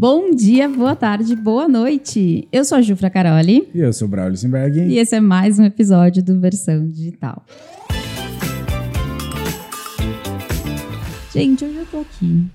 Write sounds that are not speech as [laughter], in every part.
Bom dia, boa tarde, boa noite. Eu sou a Jufra Caroli. E eu sou o Braulio Simberg. E esse é mais um episódio do Versão Digital. Gente, hoje eu tô aqui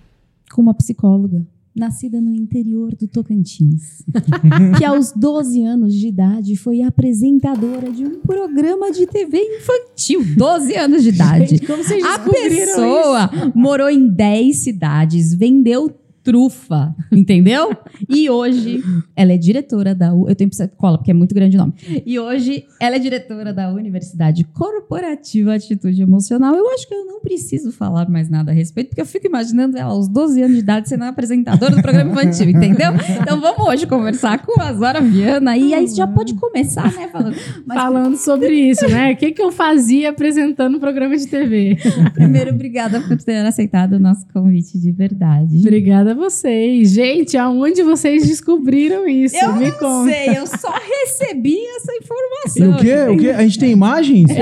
com uma psicóloga nascida no interior do Tocantins, [laughs] que aos 12 anos de idade foi apresentadora de um programa de TV infantil. 12 anos de idade. Gente, como vocês A pessoa morou em 10 cidades, vendeu trufa, entendeu? E hoje ela é diretora da U, eu tenho que cola porque é muito grande o nome. E hoje ela é diretora da Universidade Corporativa Atitude Emocional. Eu acho que eu não preciso falar mais nada a respeito, porque eu fico imaginando ela aos 12 anos de idade sendo apresentadora do programa infantil, entendeu? Então vamos hoje conversar com a Zora Viana e aí já pode começar, né, falando. Mas Falando sobre isso, né? O que, que eu fazia apresentando um programa de TV? primeiro, obrigada por ter aceitado o nosso convite de verdade. Obrigada a vocês. Gente, aonde vocês descobriram isso? Eu Me não conta. sei, eu só recebi essa E informação. o quê? O quê? A gente tem imagens? [laughs]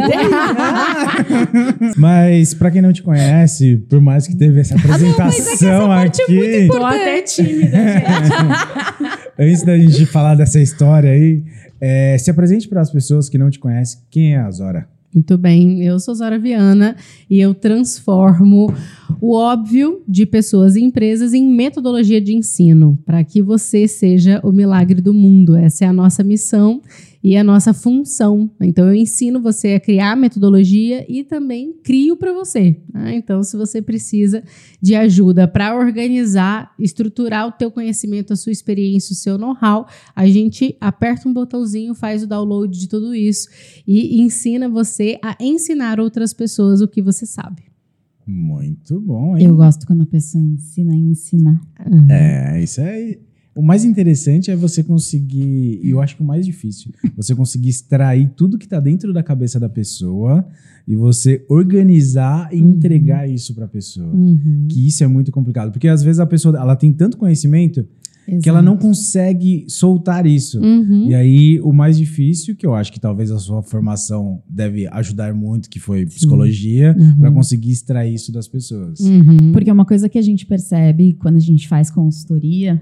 mas pra quem não te conhece, por mais que teve essa mas é que essa apresentação parte é aqui, muito Tô até tímida, gente. [laughs] antes da gente falar dessa história aí, é, se apresente para as pessoas que não te conhecem. Quem é a Zora? Muito bem, eu sou Zora Viana e eu transformo o óbvio de pessoas e empresas em metodologia de ensino, para que você seja o milagre do mundo. Essa é a nossa missão e a nossa função. Então, eu ensino você a criar metodologia e também crio para você. né? Então, se você precisa de ajuda para organizar, estruturar o teu conhecimento, a sua experiência, o seu know-how, a gente aperta um botãozinho, faz o download de tudo isso e ensina você a ensinar outras pessoas o que você sabe. Muito bom, hein? Eu gosto quando a pessoa ensina a ensinar. É, isso aí. O mais interessante é você conseguir, e eu acho que o mais difícil, você conseguir extrair tudo que tá dentro da cabeça da pessoa e você organizar e entregar isso pra pessoa. Uhum. Que isso é muito complicado, porque às vezes a pessoa, ela tem tanto conhecimento que ela não consegue soltar isso. Uhum. E aí, o mais difícil, que eu acho que talvez a sua formação deve ajudar muito, que foi psicologia, Uhum. pra conseguir extrair isso das pessoas. Uhum. Porque é uma coisa que a gente percebe quando a gente faz consultoria,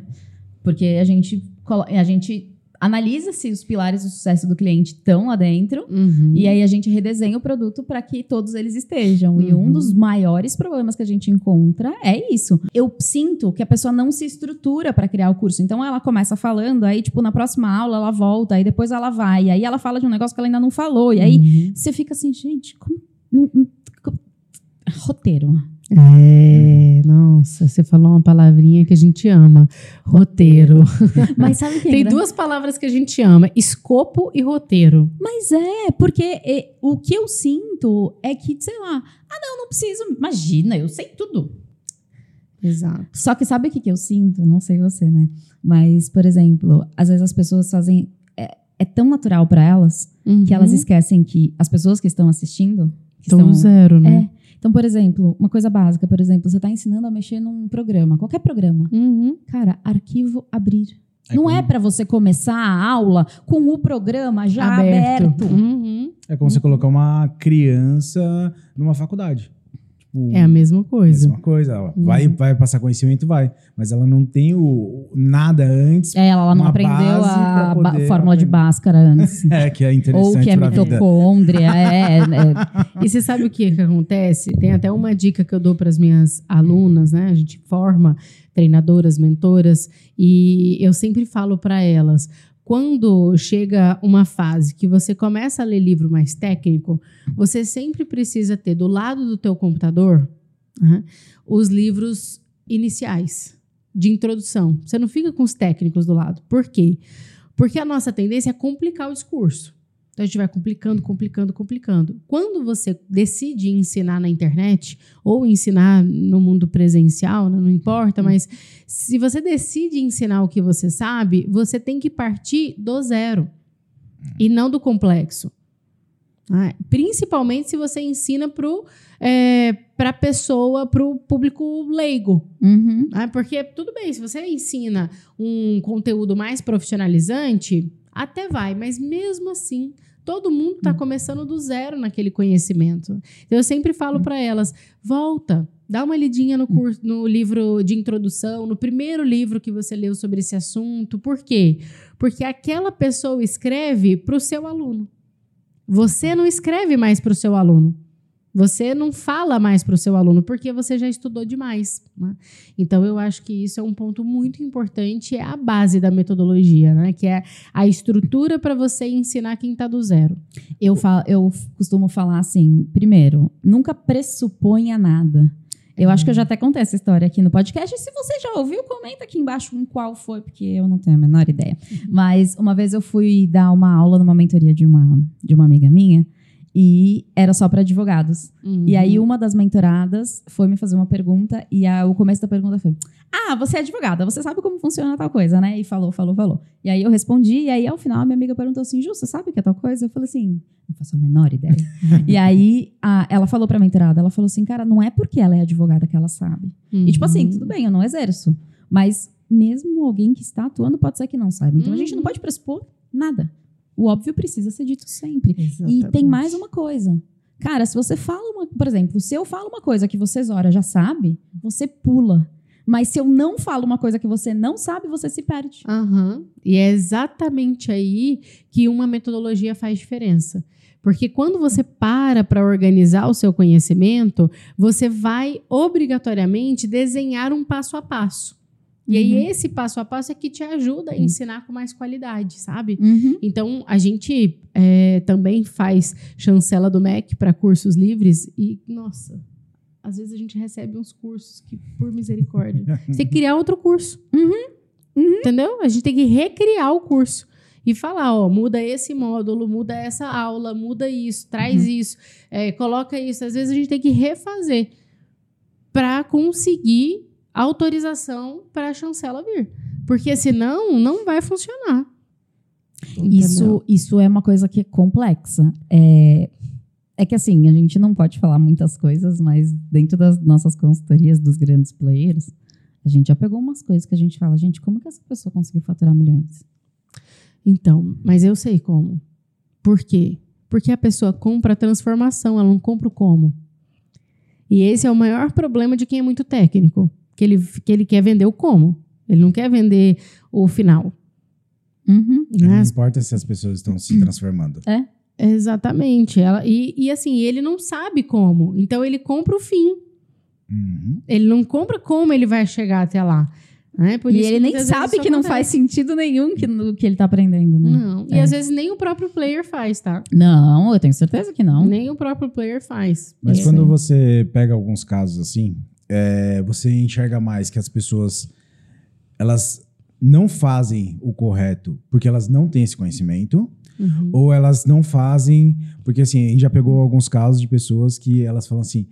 porque a gente, a gente analisa se os pilares do sucesso do cliente estão lá dentro. Uhum. E aí a gente redesenha o produto para que todos eles estejam. E um Uhum. dos maiores problemas que a gente encontra é isso. Eu sinto que a pessoa não se estrutura para criar o curso. Então ela começa falando, aí tipo na próxima aula ela volta, aí depois ela vai, e aí ela fala de um negócio que ela ainda não falou. E aí Uhum. você fica assim, gente, como não- não- como- roteiro. É, nossa, você falou uma palavrinha que a gente ama. Roteiro. [laughs] Mas sabe o que é Tem engra- duas palavras que a gente ama: escopo e roteiro. Mas é, porque é, o que eu sinto é que, sei lá, ah, não, não preciso. Imagina, eu sei tudo. Exato. Só que sabe o que, que eu sinto? Não sei você, né? Mas, por exemplo, às vezes as pessoas fazem. É, é tão natural para elas que elas esquecem que as pessoas que estão assistindo. Que estão no zero, né? É. Então, por exemplo, uma coisa básica, por exemplo, você está ensinando a mexer num programa, qualquer programa. Uhum. Cara, arquivo abrir. É não como- é para você começar a aula com o programa já Aberto. aberto. Uhum. É como você colocar uma criança numa faculdade. Tipo, É a mesma coisa. mesma coisa. ó. Vai, vai passar conhecimento, vai. Mas ela não tem o, nada antes. É, ela não aprendeu a fórmula de aprender. Bhaskara antes. [laughs] É, que é interessante Ou que é mitocôndria. [laughs] É, é, E você sabe o que, que acontece? Tem até uma dica que eu dou para as minhas alunas, né? A gente forma treinadoras, mentoras, e eu sempre falo para elas: quando chega uma fase que você começa a ler livro mais técnico, você sempre precisa ter do lado do teu computador os livros iniciais de introdução. Você não fica com os técnicos do lado. Por quê? Porque a nossa tendência é complicar o discurso. Então a gente vai complicando, complicando, complicando. Quando você decide ensinar na internet ou ensinar no mundo presencial, né, não importa, mas se você decide ensinar o que você sabe, você tem que partir do zero e não do complexo. Ah, principalmente se você ensina para a pessoa, para o público leigo. Uhum. Ah, porque tudo bem, se você ensina um conteúdo mais profissionalizante, até vai, mas mesmo assim, todo mundo está começando do zero naquele conhecimento. Então, eu sempre falo para elas: volta, Dá uma lidinha no, curso, no livro de introdução, no primeiro livro que você leu sobre esse assunto. Por quê? Porque aquela pessoa escreve para o seu aluno. Você não escreve mais para o seu aluno. Você não fala mais para o seu aluno porque você já estudou demais. Né? Então, eu acho que isso é um ponto muito importante, é a base da metodologia, né? que é a estrutura para você ensinar quem está do zero. Eu, falo, eu costumo falar assim: primeiro, nunca pressuponha nada. Eu acho que eu já até contei essa história aqui no podcast. E se você já ouviu, comenta aqui embaixo em qual foi, porque eu não tenho a menor ideia. Mas uma vez eu fui dar uma aula numa mentoria de uma, de uma amiga minha e era só para advogados. Uhum. E aí uma das mentoradas foi me fazer uma pergunta e a- o começo da pergunta foi: "Ah, você é advogada, você sabe como funciona tal coisa, né?" E falou, falou, falou. E aí eu respondi e aí ao final a minha amiga perguntou assim: "Ju, você sabe o que é tal coisa?" Eu falei assim: "Não faço a menor ideia." [laughs] e aí a- ela falou pra mentorada, ela falou assim: "Cara, não é porque ela é advogada que ela sabe." E tipo assim, Uhum. tudo bem, eu não exerço, mas mesmo alguém que está atuando pode ser que não saiba. Então a gente não Uhum. pode pressupor nada. O óbvio precisa ser dito sempre. E Exatamente. tem mais uma coisa. Cara, se você fala uma, por exemplo, se eu falo uma coisa que você Zora já sabe, você pula. Mas se eu não falo uma coisa que você não sabe, você se perde. Aham. E é exatamente aí que uma metodologia faz diferença. Porque quando você para para organizar o seu conhecimento, você vai obrigatoriamente desenhar um passo a passo. E aí, Uhum. esse passo a passo é que te ajuda a ensinar com mais qualidade, sabe? Uhum. Então, a gente é, também faz chancela do MEC para cursos livres e, nossa, às vezes a gente recebe uns cursos que, por misericórdia, [laughs] você tem que criar outro curso. Entendeu? A gente tem que recriar o curso. E falar, ó, muda esse módulo, muda essa aula, muda isso, traz isso, é, coloca isso. Às vezes a gente tem que refazer para conseguir autorização para a chancela vir. Porque senão não vai funcionar. Isso, isso é uma coisa que é complexa. É, é que assim, a gente não pode falar muitas coisas, mas dentro das nossas consultorias dos grandes players, a gente já pegou umas coisas que a gente fala, gente, como que essa pessoa conseguiu faturar milhões? Então, mas eu sei como. Por quê? Porque a pessoa compra a transformação, ela não compra o como. E esse é o maior problema de quem é muito técnico, que ele, que ele quer vender o como. Ele não quer vender o final. Uhum. né? Não importa se as pessoas estão se transformando. Exatamente. Ela, e, e assim, ele não sabe como. Então ele compra o fim. Uhum. Ele não compra como ele vai chegar até lá. Né? Por E isso ele nem sabe que não faz sentido nenhum que, no que ele tá aprendendo, né? Não. E É. às vezes nem o próprio player faz, tá? Não, eu tenho certeza que não. Nem o próprio player faz. Mas É. quando você pega alguns casos assim, é, você enxerga mais que as pessoas elas não fazem o correto porque elas não têm esse conhecimento, Uhum. ou elas não fazem porque assim, a gente já pegou alguns casos de pessoas que elas falam assim: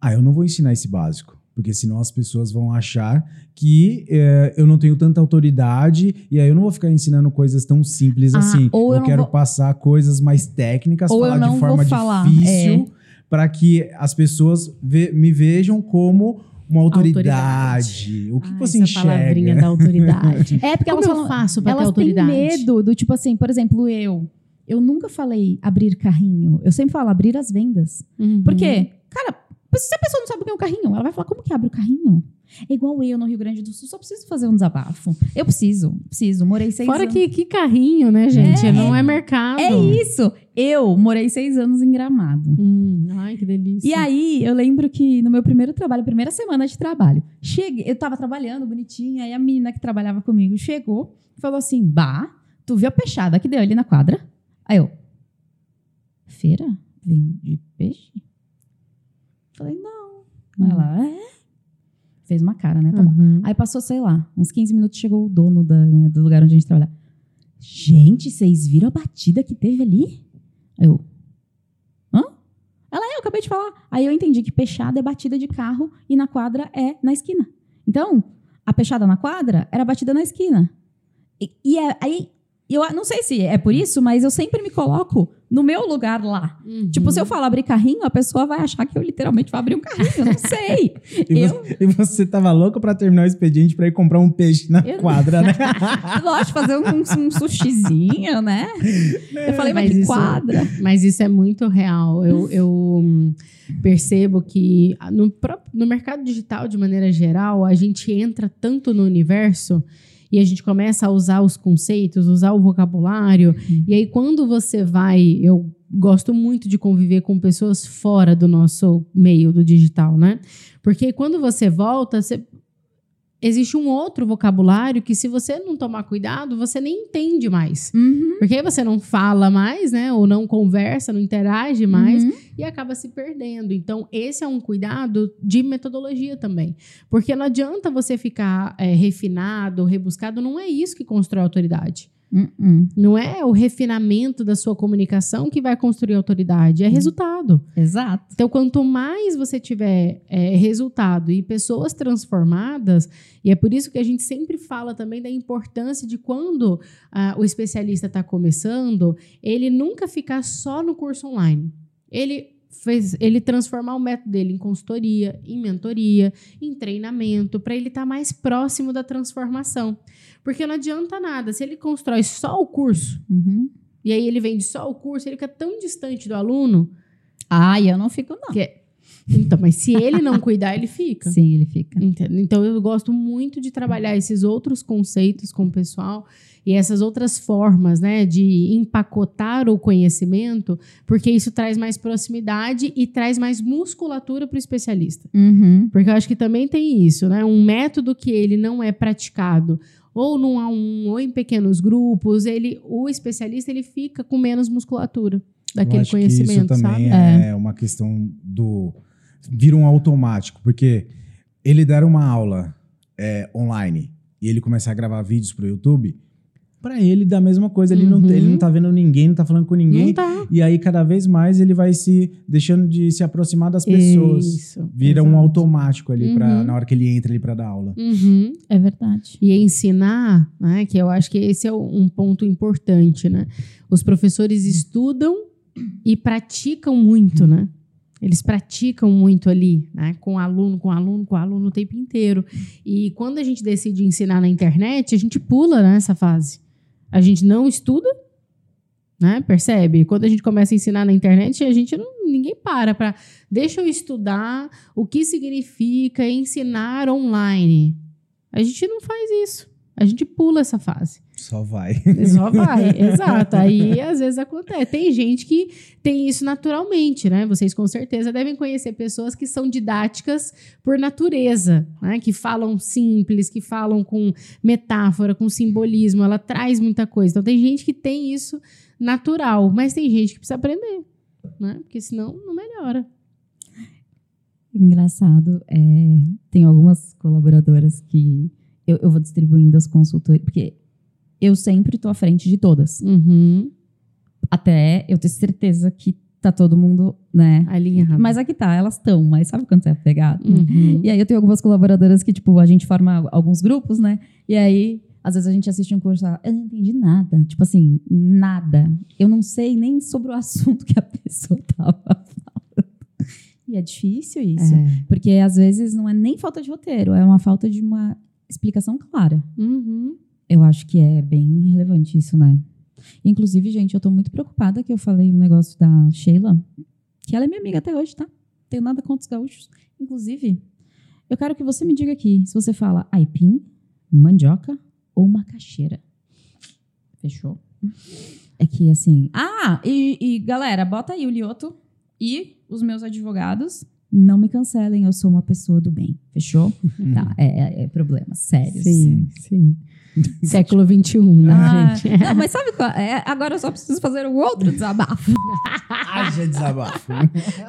ah, eu não vou ensinar esse básico. Porque senão as pessoas vão achar que é, eu não tenho tanta autoridade e aí eu não vou ficar ensinando coisas tão simples Ah, assim. ou eu eu quero vou- passar coisas mais técnicas, Ou eu falar não de vou forma falar, difícil é. Para que as pessoas ve- me vejam como uma autoridade. Autoridade. O que Ah, você essa palavrinha enxerga? da autoridade. É porque Como elas eu faço pra ter elas têm autoridade? medo do tipo assim, por exemplo, eu. Eu nunca falei abrir carrinho. Eu sempre falo abrir as vendas. Uhum. Por quê? Cara, se a pessoa não sabe o que é um carrinho, ela vai falar como que abre o carrinho? É igual eu no Rio Grande do Sul, só preciso fazer um desabafo. Eu preciso, preciso. Morei seis Fora anos. que, que carrinho, né, gente? É. não é mercado. É isso. Eu morei seis anos em Gramado. Hum, ai, que delícia. E aí, eu lembro que no meu primeiro trabalho, primeira semana de trabalho, cheguei, eu tava trabalhando bonitinha, aí a menina que trabalhava comigo chegou e falou assim: Bah, tu viu a peixada que deu ali na quadra? Aí eu, feira? Vende peixe? Falei, não. Ela, é? Fez uma cara, né? Tá bom. Uhum. Aí passou, sei lá, uns 15 minutos chegou o dono da- né, do lugar onde a gente trabalha. Gente, vocês viram a batida que teve ali? Aí eu. Hã? Ela é, eu acabei de falar. Aí eu entendi que peixada é batida de carro e na quadra é na esquina. Então, a peixada na quadra era batida na esquina. E, e é- aí eu não sei se é por isso, mas eu sempre me coloco no meu lugar lá. Uhum. Tipo, se eu falar abrir carrinho, a pessoa vai achar que eu literalmente vou abrir um carrinho. Eu não [laughs] sei. E, eu, você, e você tava louco pra terminar o expediente pra ir comprar um peixe na Eu- quadra, né? [laughs] lógico, fazer um, um sushizinho, né? Eu falei, mas, Mas que isso- quadra. Mas isso é muito real. Eu, [laughs] eu hum, percebo que ah, no, próprio- no mercado digital, de maneira geral, a gente entra tanto no universo e a gente começa a usar os conceitos, usar o vocabulário. E aí, quando você vai. Eu gosto muito de conviver com pessoas fora do nosso meio do digital, né? Porque quando você volta, você. Existe um outro vocabulário que, se você não tomar cuidado, você nem entende mais. Uhum, Porque você não fala mais, né? Ou não conversa, não interage mais uhum. e acaba se perdendo. Então, esse é um cuidado de metodologia também. Porque não adianta você ficar é, refinado, rebuscado, não é isso que constrói autoridade. Uhum. Não é o refinamento da sua comunicação que vai construir autoridade, é resultado. Exato. Então, quanto mais você tiver é, resultado e pessoas transformadas, e é por isso que a gente sempre fala também da importância de quando ah, o especialista está começando, ele nunca ficar só no curso online. Ele fez ele transformar o método dele em consultoria, em mentoria, em treinamento, para ele estar mais próximo da transformação. Porque não adianta nada, se ele constrói só o curso, Uhum. e aí ele vende só o curso, ele fica tão distante do aluno Ai, eu não fico, não. que então, mas se ele não cuidar, ele fica. [laughs] Sim, ele fica. Entende? Então, eu gosto muito de trabalhar esses outros conceitos com o pessoal e essas outras formas, né, de empacotar o conhecimento, porque isso traz mais proximidade e traz mais musculatura para o especialista. Uhum. Porque eu acho que também tem isso, né? Um método que ele não é praticado ou num a um ou em pequenos grupos, ele, o especialista ele fica com menos musculatura Eu daquele acho que conhecimento, isso sabe? também é, uma questão do. Vira um automático, porque ele der uma aula é, online e ele começar a gravar vídeos pro YouTube, pra ele dá a mesma coisa. Ele, não, Uhum. ele não tá vendo ninguém, não tá falando com ninguém. Não tá. E aí, cada vez mais, ele vai se deixando de se aproximar das pessoas. Isso, Vira um automático ali pra, Uhum. na hora que ele entra ali pra dar aula. Uhum. É verdade. E ensinar, né, que eu acho que esse é um ponto importante, né? Os professores estudam e praticam muito, né? Eles praticam muito ali, né? Com aluno, com aluno, com aluno o tempo inteiro. E quando a gente decide ensinar na internet, a gente pula nessa fase. A gente não estuda, né? Percebe? Quando a gente começa a ensinar na internet, a gente não, ninguém para para deixa eu estudar o que significa ensinar online. A gente não faz isso. A gente pula essa fase. Só vai. Só [laughs] vai, exato. Aí às vezes acontece. Tem gente que tem isso naturalmente, né? Vocês com certeza devem conhecer pessoas que são didáticas por natureza, né? Que falam simples, que falam com metáfora, com simbolismo. Ela traz muita coisa. Então tem gente que tem isso natural, mas tem gente que precisa aprender, né? Porque senão não melhora. Engraçado. é, tem algumas colaboradoras que eu, eu vou distribuindo as consultorias, porque eu sempre estou à frente de todas. Uhum. Até eu ter certeza que tá todo mundo, né? A linha rápida. Mas aqui tá, elas estão, mas sabe quando você é pegado? né? Uhum. E aí eu tenho algumas colaboradoras que, tipo, a gente forma alguns grupos, né? E aí, às vezes a gente assiste um curso, ela, eu não entendi nada. Tipo assim, nada. Eu não sei nem sobre o assunto que a pessoa tava falando. E é difícil isso. É. Porque às vezes não é nem falta de roteiro, é uma falta de uma explicação clara. Uhum. Eu acho que é bem relevante isso, né? Inclusive, gente, eu tô muito preocupada que eu falei um negócio da Sheila, que ela é minha amiga até hoje, tá? Tenho nada contra os gaúchos. Inclusive, eu quero que você me diga aqui se você fala aipim, mandioca ou macaxeira. Fechou? É que assim. Ah, e, e, galera, bota aí o Lioto e os meus advogados. Não me cancelem, eu sou uma pessoa do bem. Fechou? [laughs] tá, é, é, é problemas sérios. Sim, sim. [laughs] Século XXI, né, Ah, gente? não, mas sabe qual? É, agora eu só preciso fazer um outro desabafo. [laughs] Haja desabafo.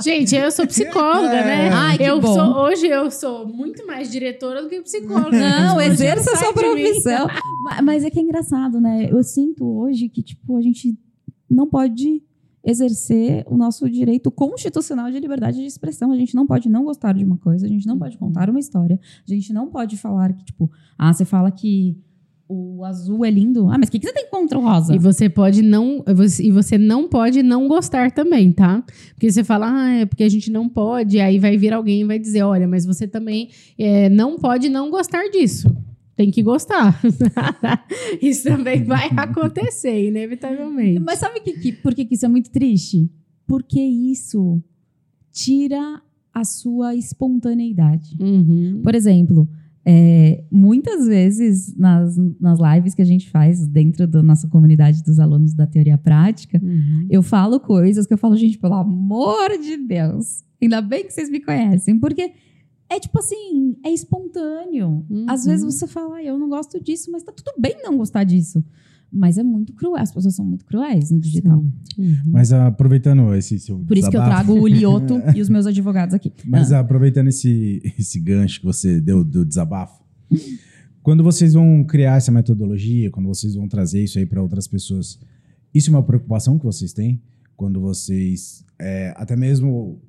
Gente, eu sou psicóloga, né? É. Ai, que eu bom. sou, hoje eu sou muito mais diretora do que psicóloga. Não, exerça sua profissão. [laughs] Ma- Mas é que é engraçado, né? Eu sinto hoje que, tipo, a gente não pode exercer o nosso direito constitucional de liberdade de expressão. A gente não pode não gostar de uma coisa, a gente não pode contar uma história, a gente não pode falar que, tipo, ah, você fala que o azul é lindo. Ah, mas o que, que você tem contra o rosa? E você pode não. você- E você não pode não gostar também, tá? Porque você fala, ah, é porque a gente não pode. Aí vai vir alguém e vai dizer: olha, mas você também é, não pode não gostar disso. Tem que gostar. [laughs] isso também vai [laughs] acontecer, inevitavelmente. Mas sabe que, que- por que, que isso é muito triste? Porque isso tira a sua espontaneidade. Uhum. Por exemplo, é, muitas vezes nas, nas lives que a gente faz dentro da nossa comunidade dos alunos da teoria prática, Uhum. eu falo coisas que eu falo, gente, pelo amor de Deus, ainda bem que vocês me conhecem, porque é tipo assim, é espontâneo. Às Uhum. vezes você fala, "Ah, eu não gosto disso, mas tá tudo bem não gostar disso. Mas é muito cruel, as pessoas são muito cruéis no digital. Uhum. Mas ah, aproveitando esse seu Por isso que eu desabafo- trago o Lioto [laughs] e os meus advogados aqui. Mas Ah, aproveitando esse, esse gancho que você deu do desabafo, quando vocês vão criar essa metodologia, quando vocês vão trazer isso aí para outras pessoas, isso é uma preocupação que vocês têm? Quando vocês, é, até mesmo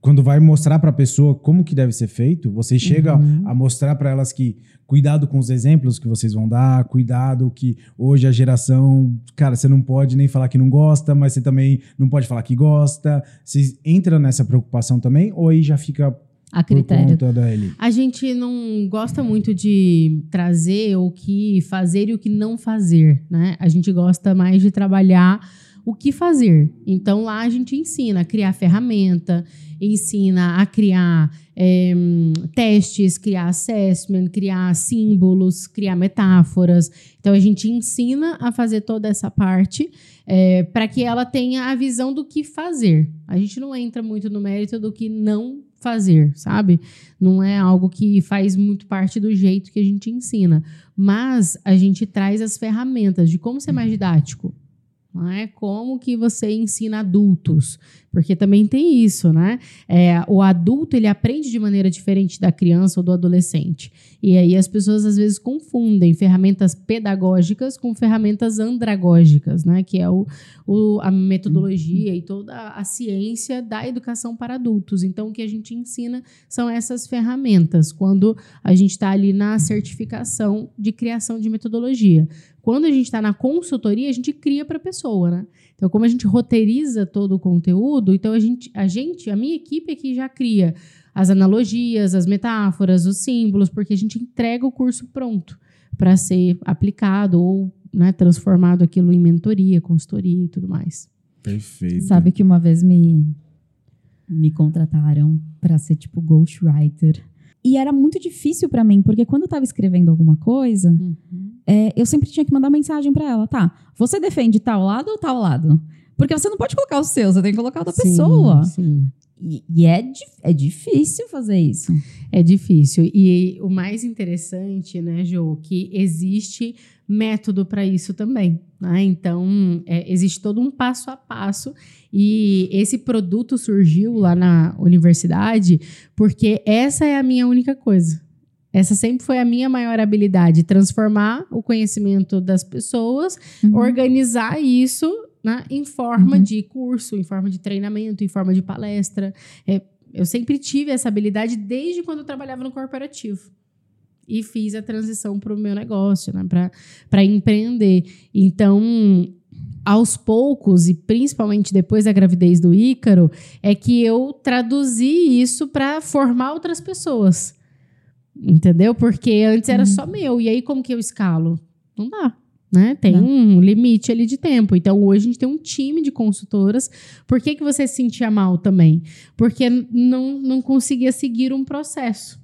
quando vai mostrar para a pessoa como que deve ser feito, vocês chegam Uhum. a mostrar para elas que cuidado com os exemplos que vocês vão dar, cuidado que hoje a geração, cara, você não pode nem falar que não gosta, mas você também não pode falar que gosta. Vocês entram nessa preocupação também ou aí já fica a critério. A gente não gosta muito de trazer o que fazer e o que não fazer, né? A gente gosta mais de trabalhar o que fazer. Então lá a gente ensina a criar ferramenta, ensina a criar eh, testes, criar assessment, criar símbolos, criar metáforas. Então a gente ensina a fazer toda essa parte para que ela tenha a visão do que fazer. A gente não entra muito no mérito do que não fazer, sabe? Não é algo que faz muito parte do jeito que a gente ensina. Mas a gente traz as ferramentas de como ser mais didático. Não é? Como que você ensina adultos? Porque também tem isso, né? É, o adulto ele aprende de maneira diferente da criança ou do adolescente. E aí as pessoas às vezes confundem ferramentas pedagógicas com ferramentas andragógicas, né? Que é o, o- a metodologia e toda a ciência da educação para adultos. Então, o que a gente ensina são essas ferramentas quando a gente está ali na certificação de criação de metodologia. Quando a gente está na consultoria, a gente cria para a pessoa, né? Então, como a gente roteiriza todo o conteúdo, então a gente, a gente, a minha equipe aqui já cria as analogias, as metáforas, os símbolos, porque a gente entrega o curso pronto para ser aplicado ou né, transformado aquilo em mentoria, consultoria e tudo mais. Perfeito. Sabe que uma vez me, me contrataram pra ser tipo ghostwriter. E era muito difícil pra mim, porque quando eu tava escrevendo alguma coisa, é, eu sempre tinha que mandar mensagem pra ela, tá? Você defende tal lado ou tal lado? Porque você não pode colocar o seu, você tem que colocar o da Sim, pessoa. Sim. E, e é, é difícil fazer isso. É difícil. E o mais interessante, né, Jo, que existe método para isso também. Né? Então, é, existe todo um passo a passo. E esse produto surgiu lá na universidade porque essa é a minha única coisa. Essa sempre foi a minha maior habilidade: transformar o conhecimento das pessoas, Uhum. organizar isso né, em forma Uhum. de curso, em forma de treinamento, em forma de palestra. É, eu sempre tive essa habilidade desde quando eu trabalhava no corporativo. E fiz a transição para o meu negócio, né, para empreender. Então, aos poucos, e principalmente depois da gravidez do Ícaro, é que eu traduzi isso para formar outras pessoas. Entendeu? Porque antes era Uhum. só meu. E aí, como que eu escalo? Não dá. Né? Tem Não. um limite ali de tempo. Então, hoje a gente tem um time de consultoras. Por que, que você se sentia mal também? Porque não, não conseguia seguir um processo.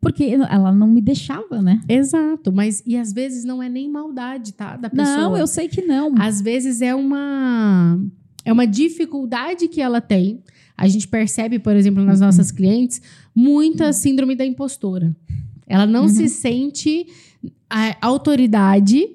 Porque ela não me deixava, né? Exato. Mas, e às vezes não é nem maldade, tá? Da pessoa. Não, eu sei que não. Às vezes é uma é uma dificuldade que ela tem. A gente percebe, por exemplo, nas nossas clientes, muita síndrome da impostora. Ela não Uhum. se sente a autoridade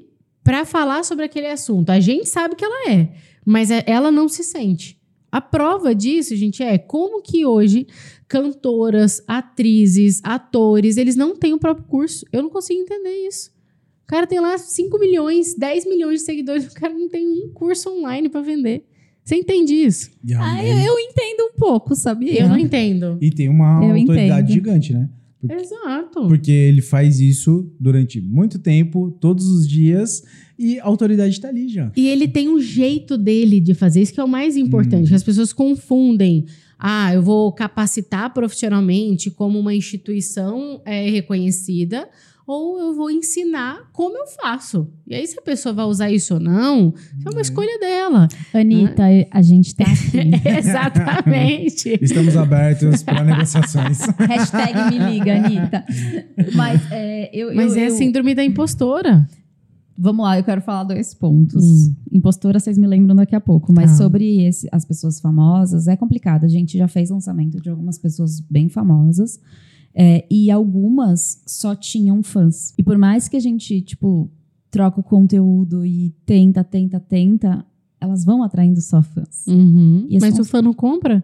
para falar sobre aquele assunto. A gente sabe que ela é, mas é- ela não se sente. A prova disso, gente, é como que hoje cantoras, atrizes, atores, eles não têm o próprio curso. Eu não consigo entender isso. O cara tem lá 5 milhões, 10 milhões de seguidores, o cara não tem um curso online para vender. Você entende isso? Ah, eu, eu entendo um pouco, sabia? Eu não entendo. e tem uma Eu autoridade entendo. gigante, né? Exato. Porque ele faz isso durante muito tempo, todos os dias, e a autoridade está ali já. E ele tem um jeito dele de fazer, isso que é o mais importante. Hum. As pessoas confundem. Ah, eu vou capacitar profissionalmente como uma instituição é, reconhecida, ou eu vou ensinar como eu faço. E aí, se a pessoa vai usar isso ou não, isso é uma escolha dela. Anitta, a gente tá aqui. [laughs] Exatamente. [laughs] Estamos abertos para negociações. [laughs] Hashtag me liga, Anitta. Mas é, eu, Mas eu, é a eu- síndrome da impostora. Vamos lá, eu quero falar dois pontos. Hum. Impostora, vocês me lembram daqui a pouco. Mas Tá. sobre esse- as pessoas famosas, é complicado. A gente já fez lançamento de algumas pessoas bem famosas. É, e algumas só tinham fãs. E por mais que a gente, tipo, troca o conteúdo e tenta, tenta, tenta, elas vão atraindo só fãs. Uhum. E Mas o fã não compra?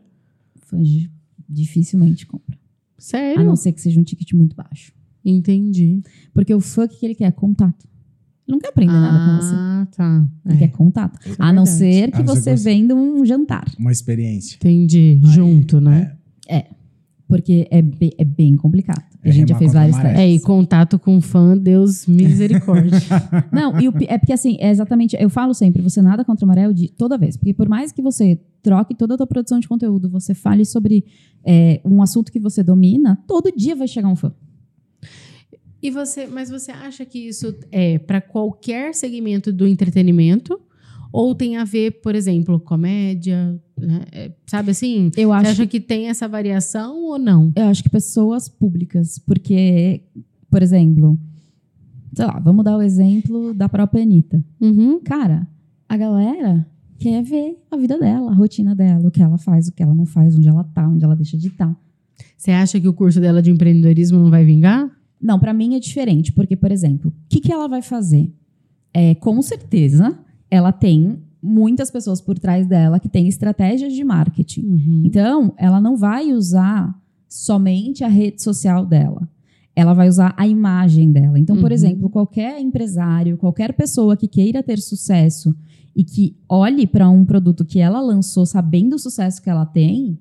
Fãs di- dificilmente compram. Sério? A não ser que seja um ticket muito baixo. Entendi. Porque o fã, o que ele quer? Contato. Ele não quer aprender nada com você. Ah, tá. Ele É, quer contato. é a não verdade. ser que A não ser você você- venda um jantar. Uma experiência. Entendi. Junto, né? Porque é, be- é bem complicado. É a gente já fez vários maré. É, e testes. contato com fã, Deus misericórdia. [laughs] Não, e o é porque assim, é exatamente. Eu falo sempre, você nada contra o amarelo de toda vez. Porque por mais que você troque toda a tua produção de conteúdo, você fale sobre é, um assunto que você domina, todo dia vai chegar um fã. e você, mas você acha que isso é para qualquer segmento do entretenimento? Ou tem a ver, por exemplo, comédia? né? É, sabe assim? Eu Você acho, acha que tem essa variação ou não? eu acho que pessoas públicas, porque, por exemplo, sei lá, vamos dar o exemplo da própria Anitta. Uhum. Cara, a galera quer ver a vida dela, a rotina dela, o que ela faz, o que ela não faz, onde ela tá, onde ela deixa de estar. Você acha que o curso dela de empreendedorismo não vai vingar? Não, pra mim é diferente, porque, por exemplo, o que, que ela vai fazer? É, com certeza, ela tem muitas pessoas por trás dela que têm estratégias de marketing. Uhum. Então, ela não vai usar somente a rede social dela. Ela vai usar a imagem dela. Então, por Uhum. exemplo, qualquer empresário, qualquer pessoa que queira ter sucesso e que olhe para um produto que ela lançou sabendo o sucesso que ela tem,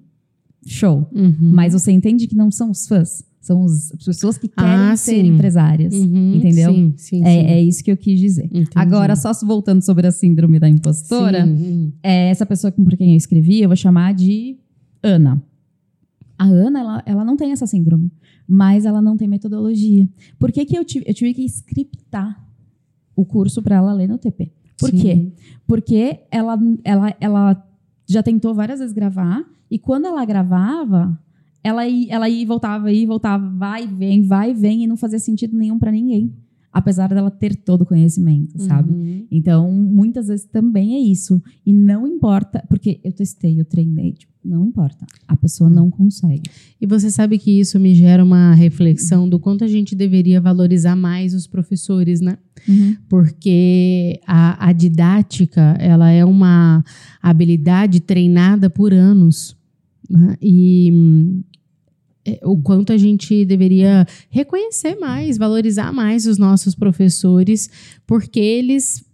show. Uhum. Mas você entende que não são os fãs, são os- as pessoas que querem Ah, ser empresárias. Uhum, entendeu? Sim, sim, É, sim. é isso que eu quis dizer. Entendi. Agora, só voltando sobre a síndrome da impostora, Sim, hum. é essa pessoa por quem eu escrevi, eu vou chamar de Ana. A Ana, ela, ela não tem essa síndrome, mas ela não tem metodologia. Por que, que eu, tive, eu tive que scriptar o curso para ela ler no TP? Por Sim. quê? Porque ela, ela, ela já tentou várias vezes gravar, e quando ela gravava, ela ia, ela ia e voltava, ia e voltava, vai e vem, vai e vem, e não fazia sentido nenhum para ninguém. Apesar dela ter todo o conhecimento, sabe? Uhum. Então, muitas vezes também é isso. E não importa, porque eu testei, eu treinei, tipo, não importa. A pessoa não consegue. E você sabe que isso me gera uma reflexão do quanto a gente deveria valorizar mais os professores, né? Porque a, a didática, ela é uma habilidade treinada por anos. né? E o quanto a gente deveria reconhecer mais, valorizar mais os nossos professores, porque eles...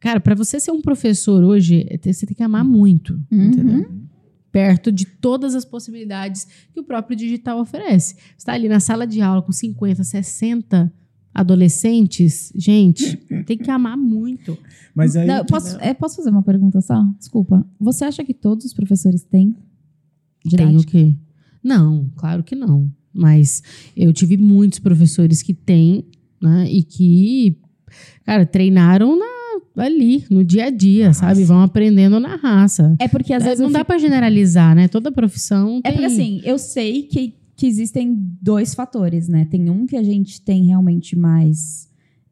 Cara, para você ser um professor hoje, você tem que amar muito, Uhum. entendeu? perto de todas as possibilidades que o próprio digital oferece. Você está ali na sala de aula com 50, 60 adolescentes, gente, [coughs] tem que amar muito. Mas aí. Não, eu posso, é, posso fazer uma pergunta só? Desculpa. Você acha que todos os professores têm Tem o didática? quê? Não, claro que não. Mas eu tive muitos professores que têm, né, e que, cara, treinaram na- ali, no dia a dia, Na sabe? raça. Vão aprendendo na raça. É porque às É, vezes não eu dá fico- pra generalizar, né? Toda profissão É tem... porque assim, eu sei que, que existem dois fatores, né? Tem um que a gente tem realmente mais.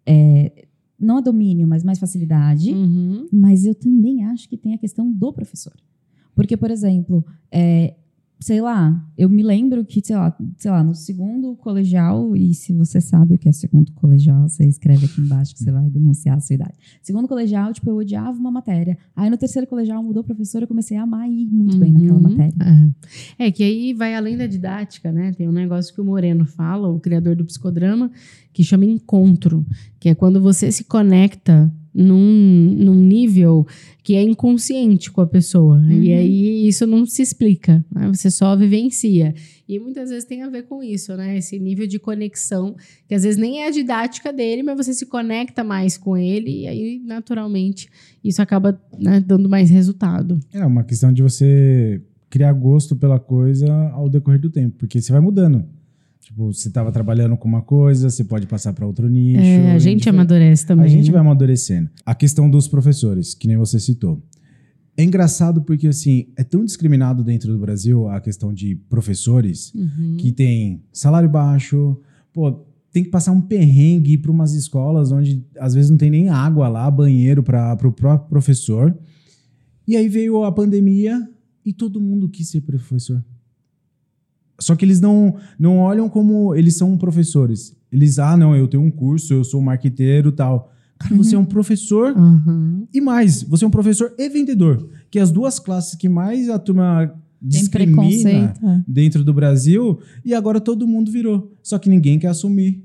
é, não é domínio, mas mais facilidade. Uhum. Mas eu também acho que tem a questão do professor. Porque, por exemplo, é, sei lá, eu me lembro que, sei lá, sei lá, no segundo colegial, e se você sabe o que é segundo colegial, você escreve aqui embaixo que você vai denunciar a sua idade. Segundo colegial, tipo, eu odiava uma matéria. Aí no terceiro colegial mudou o professor, eu comecei a amar e ir muito bem naquela Uhum. matéria. É. É, que aí vai além da didática, né? Tem um negócio que o Moreno fala, o criador do psicodrama, que chama encontro, que é quando você se conecta num, num nível que é inconsciente com a pessoa. Uhum. E aí isso não se explica, né? você só vivencia. E muitas vezes tem a ver com isso, né? Esse nível de conexão, que às vezes nem é a didática dele, mas você se conecta mais com ele, e aí, naturalmente, isso acaba né, dando mais resultado. É uma questão de você criar gosto pela coisa ao decorrer do tempo, porque você vai mudando. Tipo, você estava trabalhando com uma coisa, você pode passar para outro nicho. É, a gente difer- amadurece também. A gente né? vai amadurecendo. A questão dos professores, que nem você citou. É engraçado porque, assim, é tão discriminado dentro do Brasil a questão de professores Uhum. que tem salário baixo, pô, tem que passar um perrengue para umas escolas onde às vezes não tem nem água lá, banheiro para o próprio professor. E aí veio a pandemia e todo mundo quis ser professor. Só que eles não, não olham como eles são professores. Eles, ah, não, eu tenho um curso, eu sou marqueteiro e tal. Cara, você é um professor Uhum. e mais, você é um professor e vendedor, que é as duas classes que mais a turma discrimina é. dentro do Brasil e agora todo mundo virou. Só que ninguém quer assumir.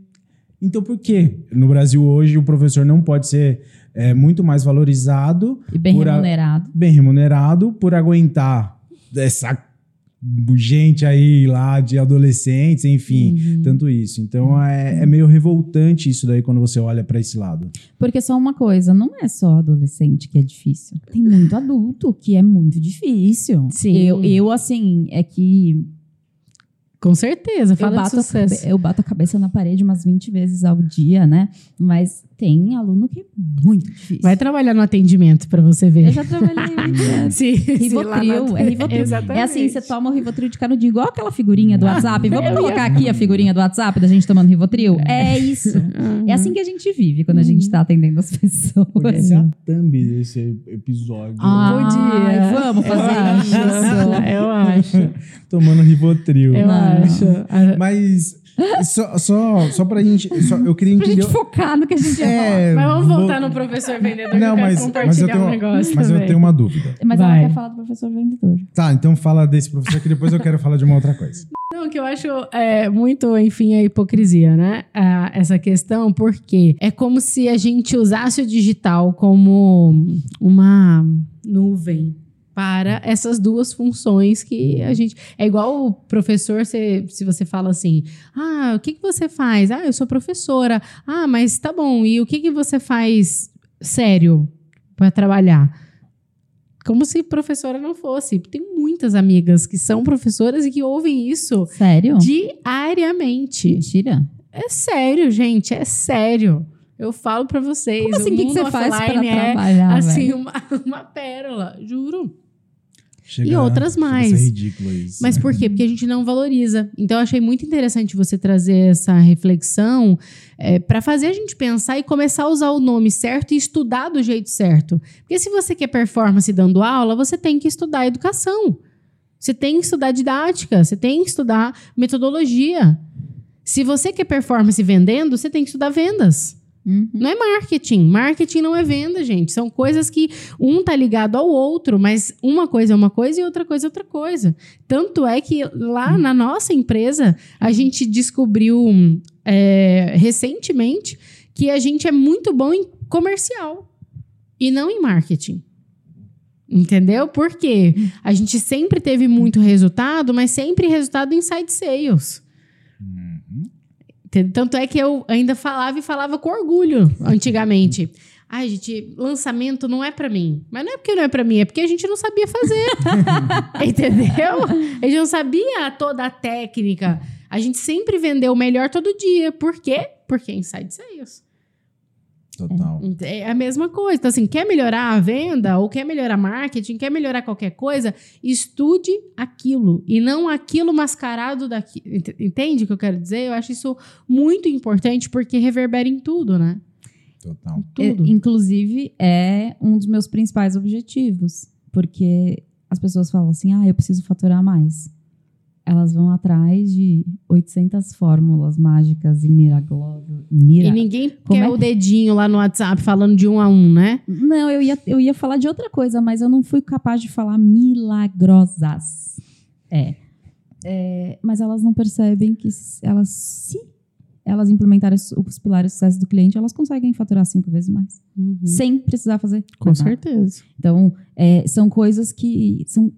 Então por quê? No Brasil hoje o professor não pode ser é, muito mais valorizado, E bem Por a- remunerado. bem remunerado por aguentar essa gente aí lá de adolescentes, enfim, Uhum. tanto isso. Então é, é meio revoltante isso daí quando você olha para esse lado. Porque só uma coisa, não é só adolescente que é difícil. Tem muito adulto que é muito difícil. Sim. Eu, eu assim, é que Com certeza, eu fala de bato, a, eu bato a cabeça na parede umas 20 vezes ao dia, né? Mas tem aluno que é muito difícil. Vai trabalhar no atendimento para você ver. Eu já trabalhei muito. [laughs] tempo. Sim, sim, lá Rivotril, é Rivotril. Exatamente. É assim, você toma o Rivotril de canudinho, igual aquela figurinha do WhatsApp. Vamos colocar aqui a figurinha do WhatsApp da gente tomando Rivotril? É isso. Uhum. É assim que a gente vive quando a gente tá atendendo as pessoas. Podia ser a thumb desse episódio. Ah, Podia. vamos Eu fazer acho, isso. Eu acho. Tomando Rivotril. Eu acho. Mas só, só, só pra gente. Só, eu queria Pra entender. gente focar no que a gente ia falar. É, Mas vamos vou- voltar no professor vendedor que Não, eu quero mas, compartilhar mas, eu tenho, um negócio mas eu também. tenho uma dúvida. Mas Vai. ela quer falar do professor vendedor. Tá, então fala desse professor que depois eu quero falar de uma outra coisa. Não, que eu acho é, muito, enfim, a hipocrisia, né? Ah, essa questão, porque é como se a gente usasse o digital como uma nuvem para essas duas funções que a gente. É igual o professor, se, se você fala assim: ah, o que, que você faz? Ah, eu sou professora. Ah, mas tá bom, e o que, que você faz sério para trabalhar? Como se professora não fosse. Tem muitas amigas que são professoras e que ouvem isso Sério? diariamente. Mentira. É sério, gente, é sério. Eu falo pra vocês. Como assim? o que, que você faz offline é, trabalhar, assim, uma, [laughs] uma pérola, juro. Chega- E outras chega a mais. ser ridículo isso. Mas por quê? Porque a gente não valoriza. Então, eu achei muito interessante você trazer essa reflexão é, para fazer a gente pensar e começar a usar o nome certo e estudar do jeito certo. Porque se você quer performance dando aula, você tem que estudar educação. Você tem que estudar didática, você tem que estudar metodologia. Se você quer performance vendendo, você tem que estudar vendas. Uhum. Não é marketing. Marketing não é venda, gente. São coisas que um tá ligado ao outro, mas uma coisa é uma coisa e outra coisa é outra coisa. Tanto é que lá na nossa empresa, a gente descobriu é, recentemente que a gente é muito bom em comercial e não em marketing. Entendeu? Por quê? A gente sempre teve muito resultado, mas sempre resultado em side sales. Tanto é que eu ainda falava e falava com orgulho antigamente. Ai, gente, lançamento não é pra mim. Mas não é porque não é pra mim, é porque a gente não sabia fazer. [laughs] Entendeu? A gente não sabia toda a técnica. A gente sempre vendeu o melhor todo dia. Por quê? Porque é inside sales. Total. É a mesma coisa. Então, assim, quer melhorar a venda ou quer melhorar marketing, quer melhorar qualquer coisa, estude aquilo e não aquilo mascarado daqui. Ent- Entende o que eu quero dizer? Eu acho isso muito importante porque reverbera em tudo, né? Total. Tudo. É, inclusive, é um dos meus principais objetivos. Porque as pessoas falam assim, ah, eu preciso faturar mais. Elas vão atrás de 800 fórmulas mágicas e miraglosas. Mira... E ninguém Como quer é o dedinho lá no WhatsApp falando de um a um, né? Não, eu ia, eu ia falar de outra coisa, mas eu não fui capaz de falar milagrosas. É. É, mas elas não percebem que elas se elas implementarem os, os pilares de sucesso do cliente, elas conseguem faturar cinco vezes mais. Uhum. Sem precisar fazer. Com nada. certeza. Então, é, são coisas que são,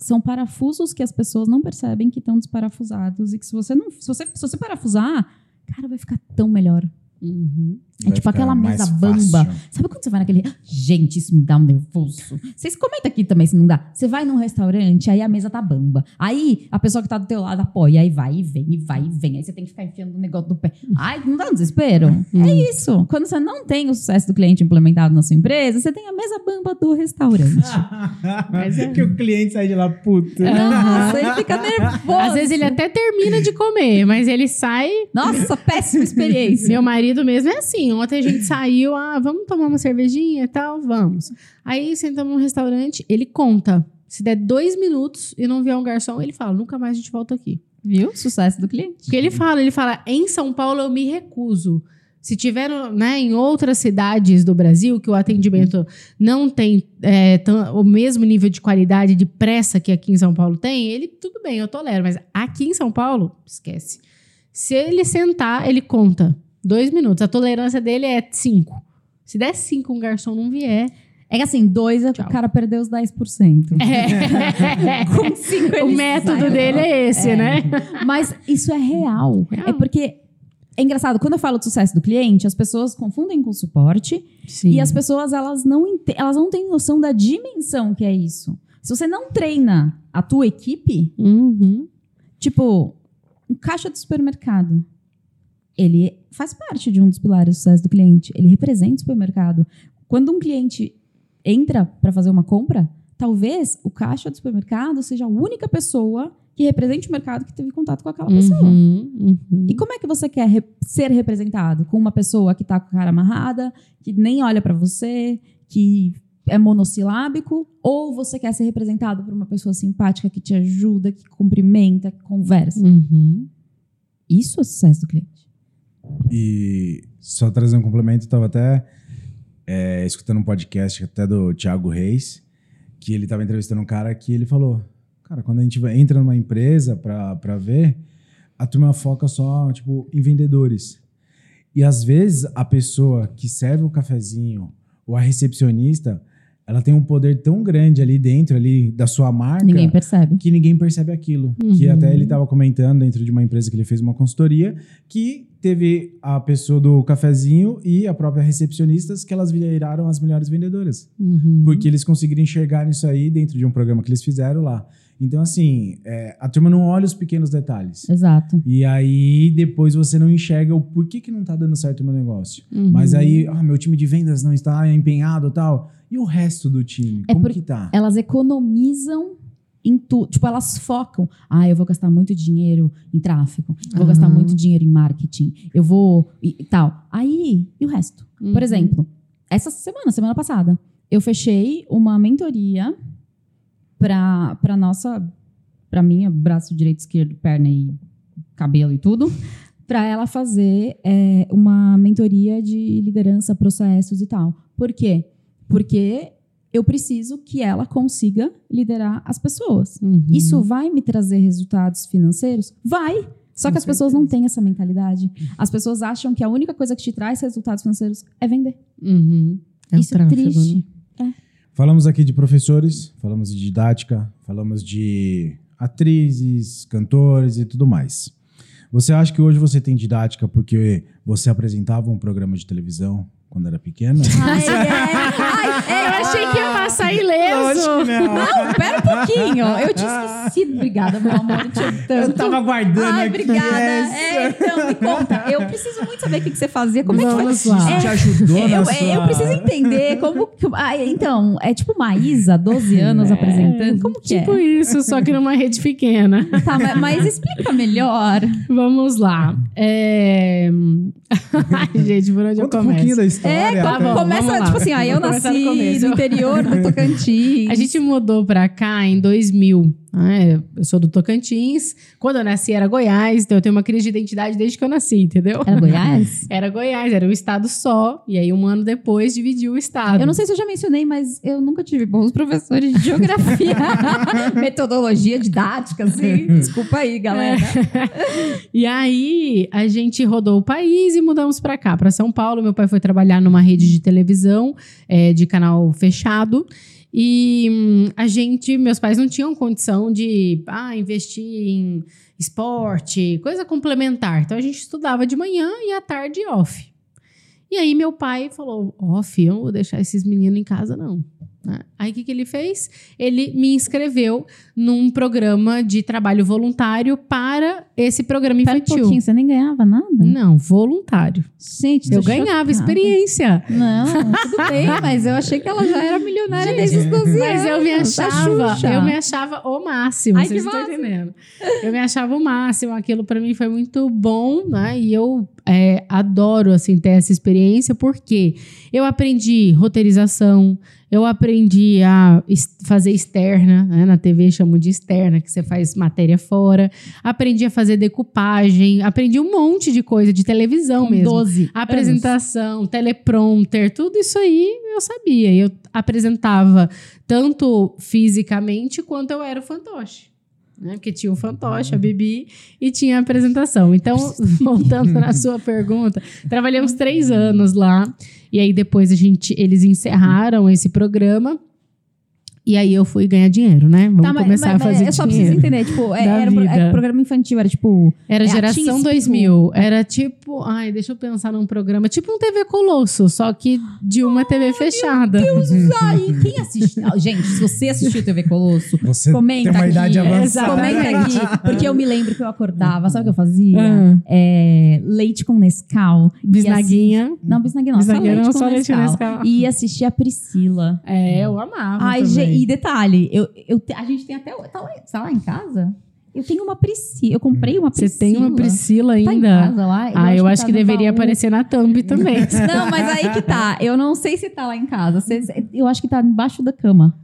são parafusos que as pessoas não percebem que estão desparafusados e que se você não, se você, se você parafusar, cara, vai ficar tão melhor. Uhum. É Vai tipo aquela mesa fácil. bamba. Sabe quando você vai naquele. "Ah, Gente, isso me dá um nervoso. Vocês comentam aqui também se não dá. Você vai num restaurante, aí a mesa tá bamba. Aí a pessoa que tá do teu lado apoia, aí vai e vem, e vai e vem. Aí você tem que ficar enfiando o negócio do pé. Ai, não dá um desespero? É isso. Quando você não tem o sucesso do cliente implementado na sua empresa, você tem a mesa bamba do restaurante. [laughs] Mas é. que o cliente sai de lá, puta. Nossa, ele fica nervoso. Às vezes ele até termina de comer, mas ele sai. Nossa, péssima experiência. Meu marido mesmo é assim. Ontem a gente [laughs] saiu, ah, vamos tomar uma cervejinha e tal, vamos. Aí sentamos num restaurante, ele conta. Se der dois minutos e não vier um garçom, ele fala: nunca mais a gente volta aqui. Viu? Sucesso do cliente. Porque ele fala, ele fala, em São Paulo eu me recuso. Se tiver né, em outras cidades do Brasil que o atendimento não tem é, tão- o mesmo nível de qualidade, de pressa que aqui em São Paulo tem, ele, tudo bem, eu tolero. Mas aqui em São Paulo, esquece. Se ele sentar, ele conta. Dois minutos. A tolerância dele é cinco. Se der cinco, um garçom não vier. É que assim, dois, Tchau. o cara perdeu os 10%. É. [laughs] Com cinco, o ele método sai. dele é esse, né? Mas isso é real. Real. É porque. É engraçado, quando eu falo de sucesso do cliente, as pessoas confundem com suporte Sim. e as pessoas elas não, elas não têm noção da dimensão que é isso. Se você não treina a tua equipe, Uhum. tipo, um caixa de supermercado, ele faz parte de um dos pilares do sucesso do cliente. Ele representa o supermercado. Quando um cliente entra para fazer uma compra, talvez o caixa do supermercado seja a única pessoa que represente o mercado que teve contato com aquela pessoa. Uhum, uhum. E como é que você quer re- ser representado? Com uma pessoa que tá com a cara amarrada, que nem olha pra você, que é monossilábico? Ou você quer ser representado por uma pessoa simpática que te ajuda, que cumprimenta, que conversa? Uhum. Isso é sucesso do cliente. E só trazer um complemento, eu tava até é, escutando um podcast até do Thiago Reis, que ele tava entrevistando um cara que ele falou, cara, quando a gente entra numa empresa pra ver, a turma foca só, tipo, em vendedores. E às vezes a pessoa que serve o cafezinho ou a recepcionista, ela tem um poder tão grande ali dentro ali da sua marca Ninguém percebe. que ninguém percebe aquilo. Que Uhum. até ele estava comentando dentro de uma empresa que ele fez uma consultoria, que teve a pessoa do cafezinho e a própria recepcionistas que elas viraram as melhores vendedoras. Uhum. Porque eles conseguiram enxergar isso aí dentro de um programa que eles fizeram lá. Então, assim, é, a turma não olha os pequenos detalhes. Exato. E aí, depois você não enxerga o porquê que não tá dando certo o meu negócio. Uhum. Mas aí, ah, meu time de vendas não está empenhado e tal. E o resto do time? É Como que tá? Elas economizam em tudo. Tipo, elas focam. Ah, eu vou gastar muito dinheiro em tráfego. Eu vou gastar Aham. muito dinheiro em marketing. Eu vou. E, e tal. Aí, e o resto? Uhum. Por exemplo, essa semana, semana passada, eu fechei uma mentoria para para nossa, para minha braço direito, esquerdo, perna e cabelo e tudo, para ela fazer é, uma mentoria de liderança, processos e tal. Por quê? Porque eu preciso que ela consiga liderar as pessoas. Uhum. Isso vai me trazer resultados financeiros? Vai. Só Com que as pessoas não certeza. têm essa mentalidade. As pessoas acham que a única coisa que te traz resultados financeiros é vender. Uhum. É Isso é tráfego, triste. né? Falamos aqui de professores, falamos de didática, falamos de atrizes, cantores e tudo mais. Você acha que hoje você tem didática porque você apresentava um programa de televisão quando era pequena? Ai, é. Ai, é. Eu achei que ia passar ileso. não. Não, pera um pouquinho. Eu tinha esquecido. Obrigada, meu amor. Eu te amo tanto. Eu tava aguardando Ai, aqui. obrigada. É, então, me conta. Eu preciso muito saber o que que você fazia. Como é que foi? Isso É, te ajudou eu, na eu sua... preciso entender como. que- ah, então, é tipo Maísa, 12 anos apresentando. Como que tipo é? isso, só que numa rede pequena. Tá, mas, mas explica melhor. Vamos lá. É... [laughs] Ai, gente, por onde Conta eu um pouquinho começo? da história. É, tá bom. começa, vamos tipo assim, aí eu nasci do começo. no interior do [laughs] Tocantins. A gente mudou pra cá em 2000. Ah, é, eu sou do Tocantins. Quando eu nasci era Goiás, então eu tenho uma crise de identidade desde que eu nasci, entendeu? Era Goiás? [laughs] Era Goiás, era um estado só. E aí, um ano depois, dividiu o estado. Eu não sei se eu já mencionei, mas eu nunca tive bons professores de geografia. [laughs] Metodologia didática, assim. Desculpa aí, galera. [laughs] E aí, a gente rodou o país e mudamos pra cá, pra São Paulo. Meu pai foi trabalhar numa rede de televisão, é, de canal fechado. E hum, a gente, meus pais não tinham condição de ah, investir em esporte, coisa complementar. Então a gente estudava de manhã e à tarde off. E aí meu pai falou: off, eu não vou deixar esses meninos em casa, não. Né? Aí o que, que ele fez? Ele me inscreveu num programa de trabalho voluntário para esse programa Pera um infantil. pouquinho, você nem ganhava nada? não, voluntário. Gente, Eu ganhava chocada. experiência. Não, tudo bem, mas eu achei que ela já era milionária desde os 12 anos. Mas eu me da achava, eu me achava o máximo, Ai, vocês estão entendendo? Eu me achava o máximo, aquilo pra mim foi muito bom, né? E eu é, adoro assim ter essa experiência porque eu aprendi roteirização, eu aprendi a fazer externa, né? na TV chamam de externa, que você faz matéria fora. Aprendi a fazer decupagem, aprendi um monte de coisa de televisão Com mesmo. 12 anos. Apresentação, teleprompter, tudo isso aí eu sabia. Eu apresentava tanto fisicamente quanto eu era o fantoche. Né? Porque tinha o fantoche, a Bibi e tinha a apresentação. Então, [laughs] voltando na sua pergunta, trabalhei uns três anos lá. E aí depois a gente, eles encerraram esse programa. E aí eu fui ganhar dinheiro, né? Vamos Tá, mas- começar mas- a fazer Eu só preciso dinheiro. entender, tipo, [laughs] é- era, pro- era programa infantil, era tipo... Era É, geração esse 2000. Era tipo. Ai, deixa eu pensar num programa. Tipo um TV Colosso, só que de uma TV fechada. [laughs] Ai, quem assistiu? Gente, se você assistiu TV Colosso, Você comenta tem uma aqui. idade avançada. Comenta aqui, porque eu me lembro que eu acordava, sabe o que eu fazia? Ah. É, leite com Nescau. E Bisnaguinha. Não, bisnaguinha não, Bisnaguinha só leite não, com só leite com Nescau. Nescau. E assistia a Priscila. É, eu amava. Ai, também. gente, e detalhe, eu, eu, a gente tem até... Tá lá, tá lá em casa? Eu tenho uma Priscila, eu comprei uma Você Priscila. tem uma Priscila Tá em ainda? casa lá? ah, eu acho tá que deveria baú. aparecer na thumb também. [laughs] Não, mas aí que tá. Eu não sei se tá lá em casa. Eu acho que tá embaixo da cama.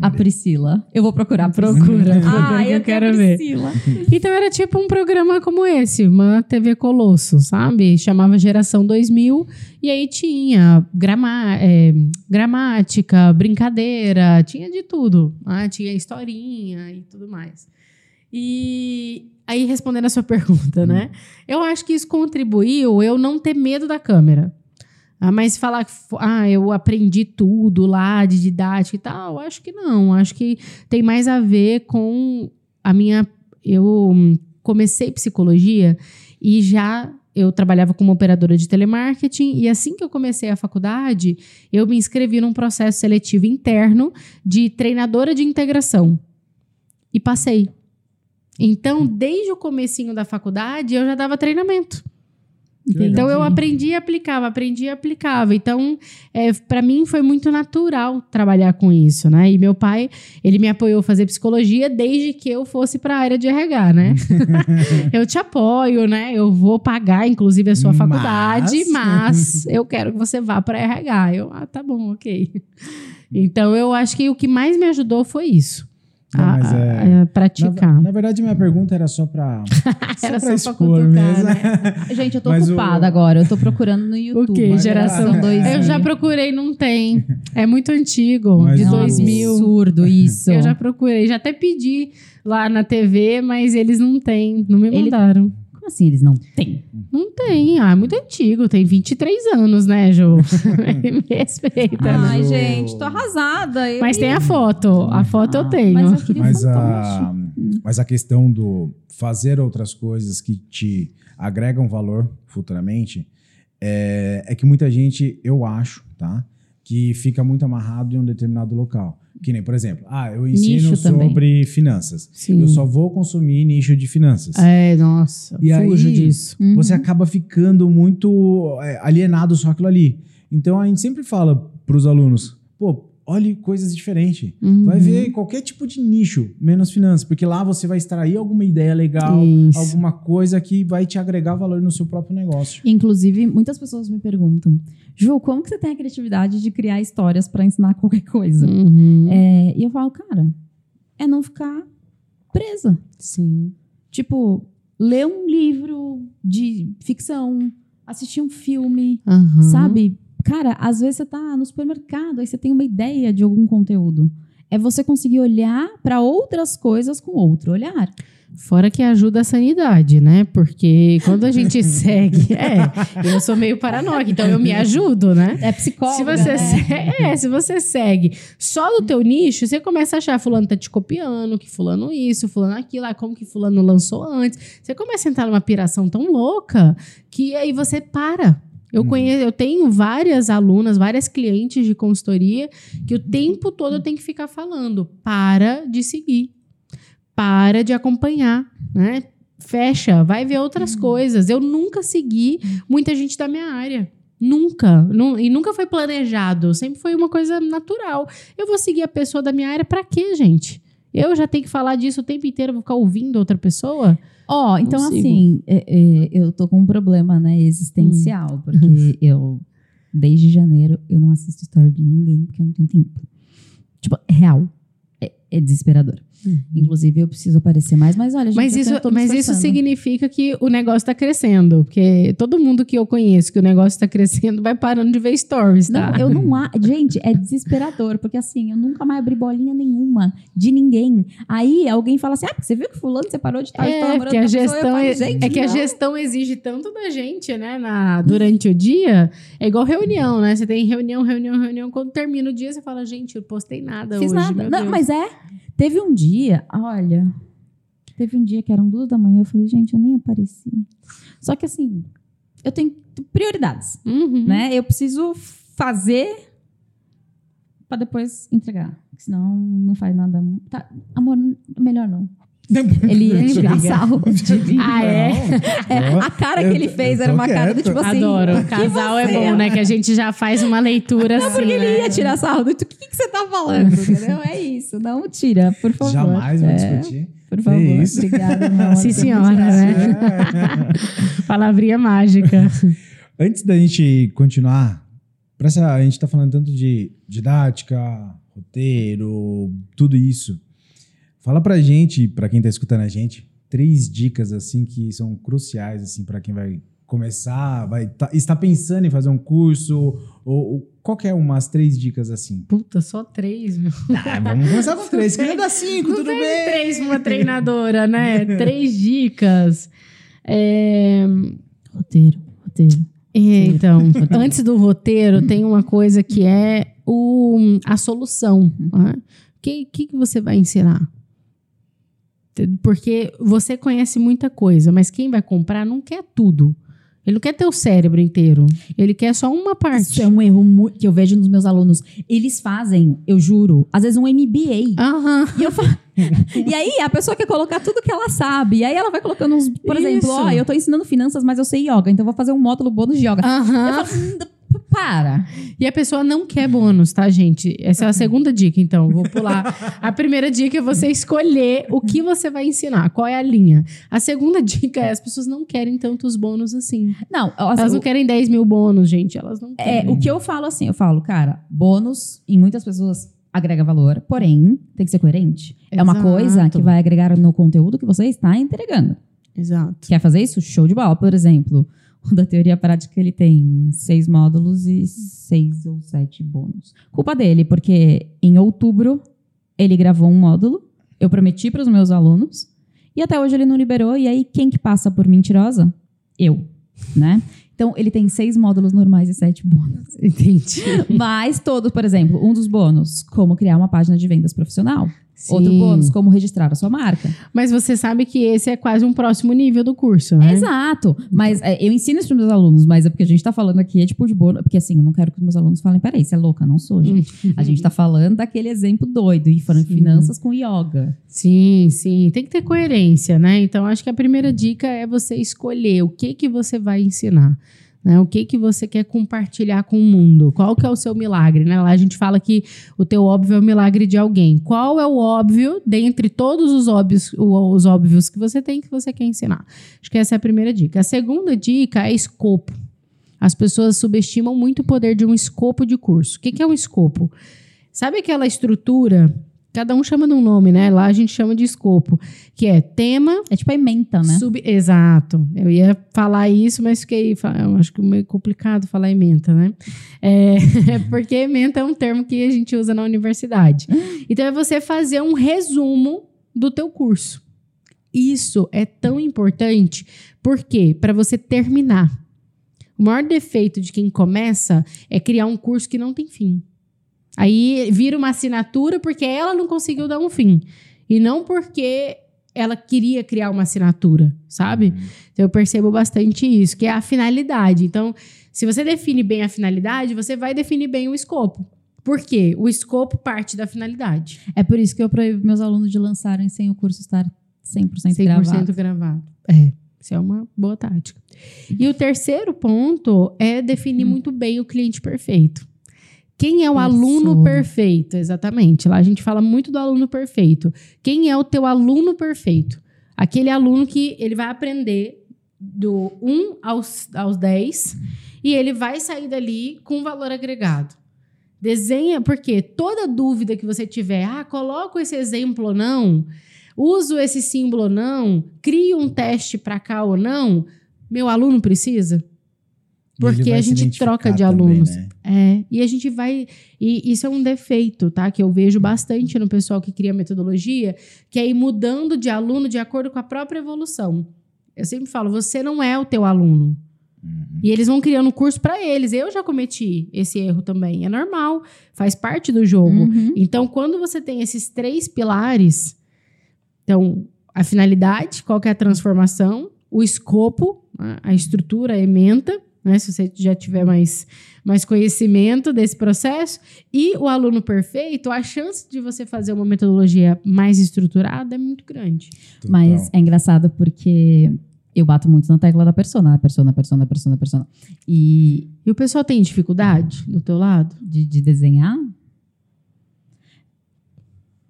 A. Priscila. Eu vou procurar. a Priscila. Procura, Ah, eu eu quero ver. Priscila. [laughs] Então era tipo um programa como esse, uma TV Colosso, sabe? Chamava Geração 2000 e aí tinha grama é, gramática, brincadeira, tinha de tudo. Ah, tinha historinha e tudo mais. E aí respondendo a sua [laughs] pergunta, né? Eu acho que isso contribuiu eu não ter medo da câmera. Ah, mas falar que ah, eu aprendi tudo lá de didática e tal, acho que não. Acho que tem mais a ver com a minha. Eu comecei psicologia e já eu trabalhava como operadora de telemarketing e assim que eu comecei a faculdade, eu me inscrevi num processo seletivo interno de treinadora de integração e passei. Então, desde o comecinho da faculdade, eu já dava treinamento. Então eu aprendi e aplicava, aprendi e aplicava. Então, é, para mim foi muito natural trabalhar com isso, né? E meu pai, ele me apoiou a fazer psicologia desde que eu fosse para a área de RH, né? [laughs] eu te apoio, né? Eu vou pagar, inclusive, a sua Mas- faculdade, mas eu quero que você vá para RH. Eu, ah, tá bom, ok. Então, eu acho que o que mais me ajudou foi isso. A- mas a- é- a praticar. Na, na verdade, minha pergunta era só pra, [laughs] Era só pra expor cutucar, mesmo. né? [laughs] Gente, eu tô Mas o- ocupada agora. Eu tô procurando no YouTube. [laughs] O quê? Geração Ah, 2000. Eu já procurei, não tem. É muito antigo, Mas de É um o- 2000. absurdo isso. Eu já procurei, já até pedi lá na TV, mas eles não têm, não me Ele- mandaram. Como assim eles não têm? Não tem, ah, é muito antigo, tem 23 anos, né, Ju? [laughs] [laughs] me respeita. Ai, gente, tô arrasada. Eu- Mas tem a foto, a foto eu Ah, tenho. Mas eu Mas a, mas a questão do fazer outras coisas que te agregam valor futuramente é, é que muita gente, eu acho, tá? Que fica muito amarrado em um determinado local. Que nem, por exemplo, ah, eu ensino Nicho também. sobre finanças. Sim. Eu só vou consumir nicho de finanças. É, nossa, E fujo aí- disso. Uhum. Você acaba ficando muito é, alienado só aquilo ali. Então a gente sempre fala para os alunos, pô, olhe coisas diferentes. Uhum. Vai ver qualquer tipo de nicho, menos finanças, porque lá você vai extrair alguma ideia legal, Isso. alguma coisa que vai te agregar valor no seu próprio negócio. Inclusive, muitas pessoas me perguntam, Ju, como que você tem a criatividade de criar histórias pra ensinar [laughs] qualquer coisa? Uhum. É, e eu falo, cara, é não ficar presa. Sim. Tipo, ler um livro de ficção, assistir um filme, Aham. sabe? Cara, às vezes você tá no supermercado, aí você tem uma ideia de algum conteúdo. É você conseguir olhar para outras coisas com outro olhar. Fora que ajuda a sanidade, né? Porque quando a gente [laughs] segue. É, eu sou meio paranoica, então eu me ajudo, né? É psicóloga, Se você, né? se- é, se você segue só do teu nicho, você começa a achar fulano tá te copiando, que fulano isso, fulano aquilo, ah, como que fulano lançou antes. Você começa a entrar numa piração tão louca que aí você para. Eu Uhum. conheço, eu tenho várias alunas, várias clientes de consultoria que o tempo todo eu tenho que ficar falando, para de seguir. Para de acompanhar, né? Fecha, vai ver outras Uhum. coisas. Eu nunca segui muita gente da minha área. Nunca. Nu- e nunca foi planejado. Sempre foi uma coisa natural. Eu vou seguir a pessoa da minha área pra quê, gente? Eu já tenho que falar disso o tempo inteiro, vou ficar ouvindo outra pessoa? Ó, então Consigo. assim, é, é, eu tô com um problema, né, Hum. existencial, porque [laughs] eu, desde janeiro, eu não assisto história de ninguém, porque eu não tenho tempo. Tipo, é real. É, é desesperador. Inclusive, eu preciso aparecer mais, mas olha, gente, Mas isso, me mas isso significa que o negócio tá crescendo. Porque todo mundo que eu conheço que o negócio tá crescendo [laughs] vai parando de ver stories, tá? Não, eu não [laughs] há. Gente, é desesperador, porque assim, eu nunca mais abri bolinha nenhuma de ninguém. Aí alguém fala assim: ah, você viu que fulano você parou de estar É, porque a gestão é, é que a gestão exige tanto da gente, né, na, durante o dia. É igual reunião, né? Você tem reunião, reunião, reunião. Quando termina o dia, você fala, gente, eu postei nada Fiz hoje. nada. Não, Deus. mas é. Teve um dia, olha. Teve um dia que eram duas da manhã, eu falei, gente, eu nem apareci. Só que assim, eu tenho prioridades, Uhum. né? Eu preciso fazer pra depois entregar. Senão não faz nada. Tá, amor, melhor não. Ele ia sarro mim. Ah, é? É, a cara que ele fez era uma cara do tipo assim. Adoro. "O que Casal é bom, né? Que a gente já faz uma leitura Não, assim, porque ele né? ia tirar sarro do. O que, que você tá falando? Entendeu? É isso. Não tira, por favor. Jamais vou É, discutir. Por favor. isso. Obrigada, amor. Sim, senhora, né? [laughs] Palavrinha mágica. [laughs] Antes da gente continuar, pra essa, a gente tá falando tanto de didática, roteiro, tudo isso. Fala pra gente, pra quem tá escutando a gente, três dicas assim que são cruciais assim para quem vai começar, vai tá, está pensando em fazer um curso ou, ou qualquer umas três dicas assim. Puta, só três, meu. Ah, vamos começar com [laughs] três, que dá cinco, Não tudo bem. três uma treinadora, né? [laughs] três dicas. É, Roteiro, roteiro. É, então, [laughs] antes do roteiro, tem uma coisa que é o, a solução. né? O que, que, que você vai ensinar? Porque você conhece muita coisa, mas quem vai comprar não quer tudo. Ele não quer ter o cérebro inteiro. Ele quer só uma parte. Isso é um erro que eu vejo nos meus alunos. Eles fazem, eu juro, às vezes um MBA. Aham. E, eu [laughs] e aí a pessoa quer colocar tudo que ela sabe. E aí ela vai colocando uns. Por exemplo, Isso. ó, eu tô ensinando finanças, mas eu sei yoga, então eu vou fazer um módulo bônus de yoga. Aham. Eu falo, "Hum, d- para. E a pessoa não quer bônus, tá, gente? Essa é a segunda dica, então. Vou pular. A primeira dica é você escolher o que você vai ensinar, qual é a linha. A segunda dica é as pessoas não querem tantos bônus assim. Não, ó, Elas não querem 10 mil bônus, gente. Elas não é, querem. o que eu falo assim, eu falo, cara, bônus em muitas pessoas agrega valor, porém, tem que ser coerente. É uma Exato. coisa que vai agregar no conteúdo que você está entregando. Exato. Quer fazer isso? Show de bola. Por exemplo, da teoria prática ele tem seis módulos e seis ou sete bônus. Culpa dele, porque em outubro ele gravou um módulo, eu prometi para os meus alunos, e até hoje ele não liberou, e aí quem que passa por mentirosa? Eu, né? Então, ele tem seis módulos normais e sete bônus. Entendi. [laughs] Mas todos, por exemplo, um dos bônus, como criar uma página de vendas profissional. Outro Sim. bônus, como registrar a sua marca. Mas você sabe que esse é quase um próximo nível do curso, né? Exato. Mas é, eu ensino isso para meus alunos, mas é porque a gente tá falando aqui, é tipo de bônus. Porque assim, eu não quero que os meus alunos falem, peraí, você é louca, não sou, gente. A gente tá falando daquele exemplo doido, e falando Sim. finanças com yoga. Sim, sim. Tem que ter coerência, né? Então, acho que a primeira dica é você escolher o que que você vai ensinar. Né? O que que você quer compartilhar com o mundo? Qual que é o seu milagre? Né? Lá a gente fala que o teu óbvio é o milagre de alguém. Qual é o óbvio, dentre todos os óbvios, os óbvios que você tem, que você quer ensinar? Acho que essa é a primeira dica. A segunda dica é escopo. As pessoas subestimam muito o poder de um escopo de curso. O que que é um escopo? Sabe aquela estrutura cada um chama de um nome, né? Lá a gente chama de escopo, que é tema, É tipo a ementa, né? Sub- Exato. Eu ia falar isso, mas fiquei. Eu acho que meio complicado falar ementa, né? É, [laughs] porque ementa é um termo que a gente usa na universidade. Então é você fazer um resumo do teu curso. Isso é tão importante, porque para você terminar. O maior defeito de quem começa é criar um curso que não tem fim. Aí vira uma assinatura porque ela não conseguiu dar um fim. E não porque ela queria criar uma assinatura, sabe? Então eu percebo bastante isso, que é a finalidade. Então, se você define bem a finalidade, você vai definir bem o escopo. Por quê? O escopo parte da finalidade. É por isso que eu proíbo meus alunos de lançarem sem o curso estar 100%, 100% gravado. gravado. É, isso é uma boa tática. E o terceiro ponto é definir muito bem o cliente perfeito. Quem é o aluno perfeito? Exatamente. Lá a gente fala muito do aluno perfeito. Quem é o teu aluno perfeito? Aquele aluno que ele vai aprender do 1 aos, aos 10 e ele vai sair dali com valor agregado. Desenha, porque toda dúvida que você tiver, ah, coloco esse exemplo ou não, uso esse símbolo ou não, crio um teste para cá ou não, meu aluno precisa? Porque a gente troca de identificar também, alunos. né? É, e a gente vai. E isso é um defeito, tá? Que eu vejo bastante no pessoal que cria metodologia, que é ir mudando de aluno de acordo com a própria evolução. Eu sempre falo, você não é o teu aluno. Uhum. E eles vão criando curso para eles. Eu já cometi esse erro também. É normal, faz parte do jogo. Uhum. Então, quando você tem esses três pilares, então, a finalidade, qual que é a transformação, o escopo, a- a estrutura, a ementa, né, se você já tiver mais, mais conhecimento desse processo, e o aluno perfeito, a chance de você fazer uma metodologia mais estruturada é muito grande. Total. Mas é engraçado porque eu bato muito na tecla da persona, persona, persona, persona, persona. E E o pessoal tem dificuldade do teu lado? de, de desenhar.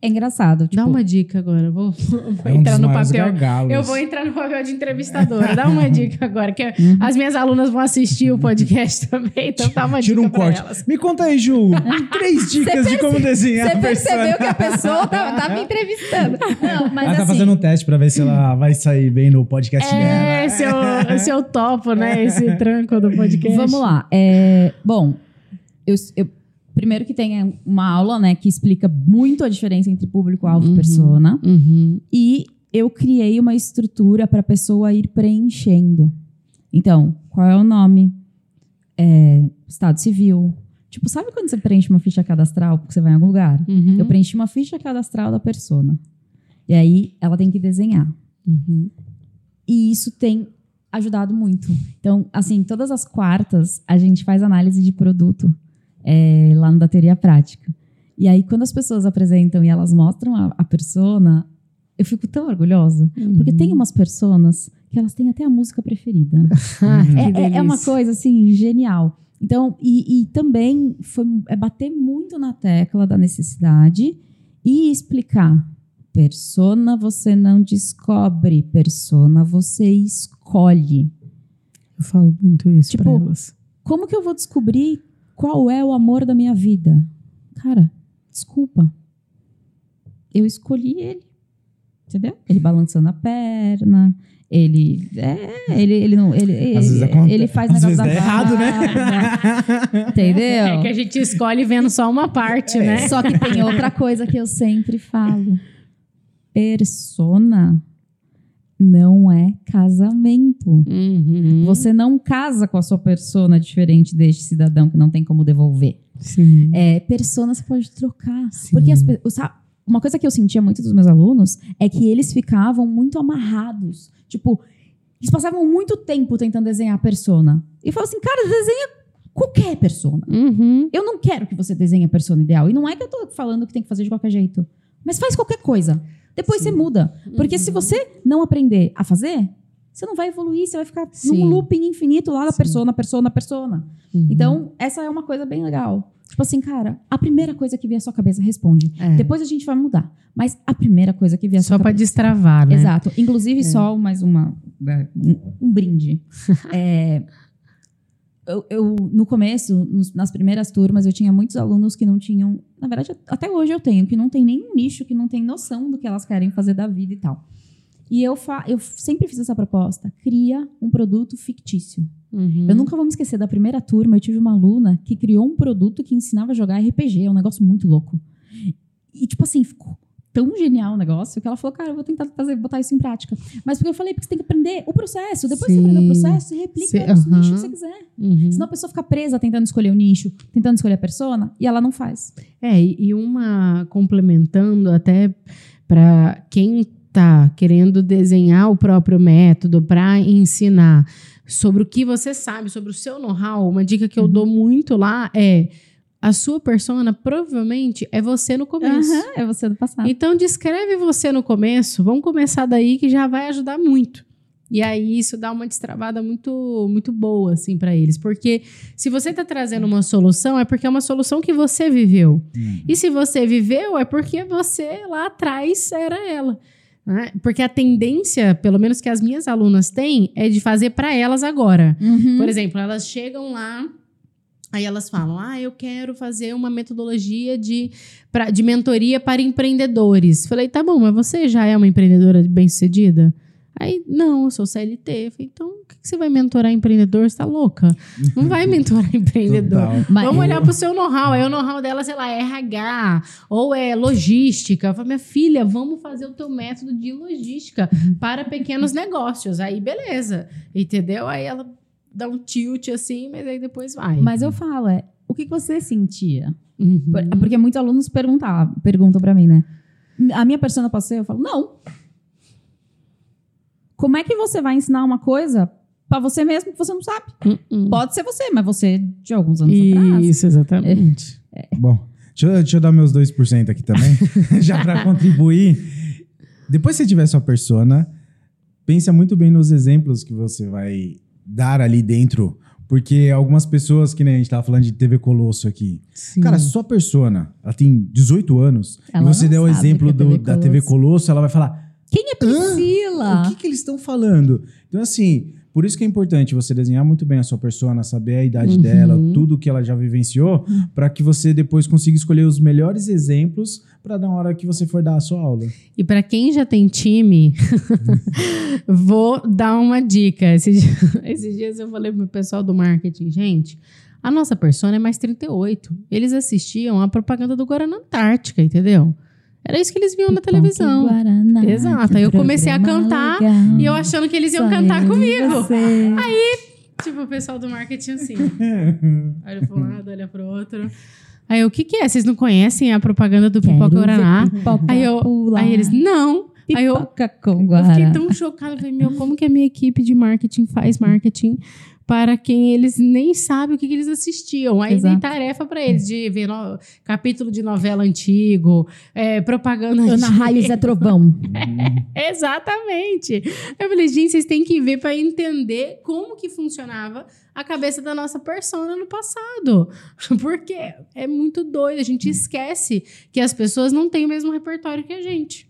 É engraçado. Tipo, Dá uma dica agora, vou, vou É um entrar no papel. gargalos. Eu vou entrar no papel de entrevistadora. Dá uma dica agora, que Uhum. as minhas alunas vão assistir o podcast também, então dá uma Tira dica um pra corte. elas. Me conta aí, Ju. Três dicas de como desenhar Você percebeu que a pessoa tá, tá me entrevistando. Não, mas Ela tá assim, fazendo um teste pra ver se ela vai sair bem no podcast É, dela. se eu, se eu topo, né, esse [laughs] tranco do podcast. Vamos lá. É, bom, eu, eu- primeiro que tem uma aula, né, que explica muito a diferença entre público-alvo Uhum. e persona. Uhum. E eu criei uma estrutura para a pessoa ir preenchendo. Então, qual é o nome? É, estado civil. Tipo, sabe quando você preenche uma ficha cadastral porque você vai em algum lugar? Uhum. Eu preenchi uma ficha cadastral da persona. E aí ela tem que desenhar. Uhum. E isso tem ajudado muito. Então, assim, todas as quartas a gente faz análise de produto é, lá no da teoria prática. E aí, quando as pessoas apresentam e elas mostram a, a persona, eu fico tão orgulhosa. Porque Uhum. tem umas personas que elas têm até a música preferida. [laughs] É, é- é uma coisa, assim, genial. Então, e, e também foi, é bater muito na tecla da necessidade e explicar. Persona você não descobre, persona você escolhe. Eu falo muito isso Tipo, pra elas. Como que eu vou descobrir qual é o amor da minha vida? Cara, desculpa. Eu escolhi ele. Entendeu? Ele balançando a perna, ele. É, ele, ele não. Ele, ele, Às vezes acontece. ele faz Às negócio vezes da dá errado, né? Entendeu? É que a gente escolhe vendo só uma parte, né? Só que tem outra coisa que eu sempre falo. Persona não é casamento. Uhum. Você não casa com a sua persona diferente deste cidadão que não tem como devolver. Sim. É, persona você pode trocar. Sim. Porque as sabe, uma coisa que eu sentia muito dos meus alunos é que eles ficavam muito amarrados. Tipo, eles passavam muito tempo tentando desenhar a persona. E falavam assim, cara, desenha qualquer persona. Uhum. Eu não quero que você desenhe a persona ideal. E não é que eu tô falando que tem que fazer de qualquer jeito. Mas faz qualquer coisa. Depois Sim. você muda. Porque se Uhum. você não aprender a fazer, você não vai evoluir, você vai ficar Sim. num looping infinito lá da Sim. persona, persona, persona. Uhum. Então, essa é uma coisa bem legal. Tipo assim, cara, a primeira coisa que vier à sua cabeça, responde. É. Depois a gente vai mudar. Mas a primeira coisa que vier à Só sua pra cabeça. destravar, né? Exato. Inclusive, só mais uma. é, Um, um brinde. [laughs] É, eu, eu, no começo, nos- nas primeiras turmas, eu tinha muitos alunos que não tinham. Na verdade, até hoje eu tenho, que não tem nenhum nicho, que não tem noção do que elas querem fazer da vida e tal. E eu, fa eu sempre fiz essa proposta: cria um produto fictício. Uhum. Eu nunca vou me esquecer da primeira turma, eu tive uma aluna que criou um produto que ensinava a jogar RPG, é um negócio muito louco. E, tipo assim, ficou tão genial o negócio que ela falou, cara, eu vou tentar fazer, botar isso em prática. Mas porque eu falei, porque você tem que aprender o processo. Depois que você aprender o Sim. processo, você replica Sim, nos aham. nichos que você quiser. Uhum. Senão a pessoa fica presa tentando escolher o nicho, tentando escolher a persona, e ela não faz. É, e uma complementando até para quem está querendo desenhar o próprio método para ensinar sobre o que você sabe, sobre o seu know-how, uma dica que eu dou muito lá é a sua persona provavelmente é você no começo. Aham, é você do passado. Então descreve você no começo, vamos começar daí que já vai ajudar muito. E aí isso dá uma destravada muito muito boa assim para eles, porque se você está trazendo uma solução é porque é uma solução que você viveu. Hum. E se você viveu é porque você lá atrás era ela. né? Porque a tendência, pelo menos que as minhas alunas têm, é de fazer para elas agora. Uhum. Por exemplo, elas chegam lá, aí elas falam: Ah, eu quero fazer uma metodologia de, pra, de mentoria para empreendedores. Falei, tá bom, mas você já é uma empreendedora bem-sucedida? Aí, não, eu sou CLT. Falei, então, o que que você vai mentorar empreendedor? Você tá louca? Não vai mentorar [laughs] empreendedor. Vamos olhar pro seu know-how. Aí o know-how dela, sei lá, é RH ou é logística. Eu falei, minha filha, vamos fazer o teu método de logística para pequenos negócios. Aí, beleza. Entendeu? Aí ela dá um tilt assim, mas aí depois vai. Mas eu falo, é, o que você sentia? Uhum. Por- Porque muitos alunos perguntavam, perguntam pra mim, né? A minha persona pode ser? Eu falo, não. Como é que você vai ensinar uma coisa pra você mesmo que você não sabe? Uhum. Pode ser você, mas você de alguns anos atrás. Isso, exatamente. [laughs] Bom, deixa eu, deixa eu dar meus 2% aqui também, [laughs] já para contribuir. Depois que você tiver sua persona, pensa muito bem nos exemplos que você vai dar ali dentro. Porque algumas pessoas, que nem a gente tava falando de TV Colosso aqui. Sim. Cara, sua persona, ela tem 18 anos, Ela e você der o exemplo é do- TV da TV Colosso, ela vai falar: Quem é Priscila? o que, que eles estão falando? Então, assim, por isso que é importante você desenhar muito bem a sua persona, saber a idade Uhum. dela, tudo que ela já vivenciou, para que você depois consiga escolher os melhores exemplos para na hora que você for dar a sua aula. E para quem já tem time, [laughs] vou dar uma dica. Esses, di- [laughs] esses dias eu falei pro pessoal do marketing, gente, a nossa persona é mais 38. Eles assistiam a propaganda do Guarana Antártica, entendeu? Era isso que eles viam na televisão. Guaraná, Exato, aí eu comecei a cantar legal. E eu achando que eles iam cantar comigo. você. Tipo, o pessoal do marketing assim. [laughs] olha para um lado, olha para o outro. Aí eu, o que que é? Vocês não conhecem a propaganda do Pipoca Quero Guaraná? ver pipoca Aí eu- pular. Aí eles, não. Aí eu, Pipoca com Eu fiquei Guaraná. tão chocada. Falei, meu, como que a minha equipe de marketing faz marketing para quem eles nem sabem o que, que eles assistiam? Aí Exato. dei tarefa para eles de ver no- capítulo de novela antigo, é, propaganda Ana antiga. Raio Zé Trovão. [laughs] Exatamente. Eu falei, gente, vocês têm que ver para entender como que funcionava a cabeça da nossa persona no passado. [laughs] Porque é muito doido. A gente esquece que as pessoas não têm o mesmo repertório que a gente.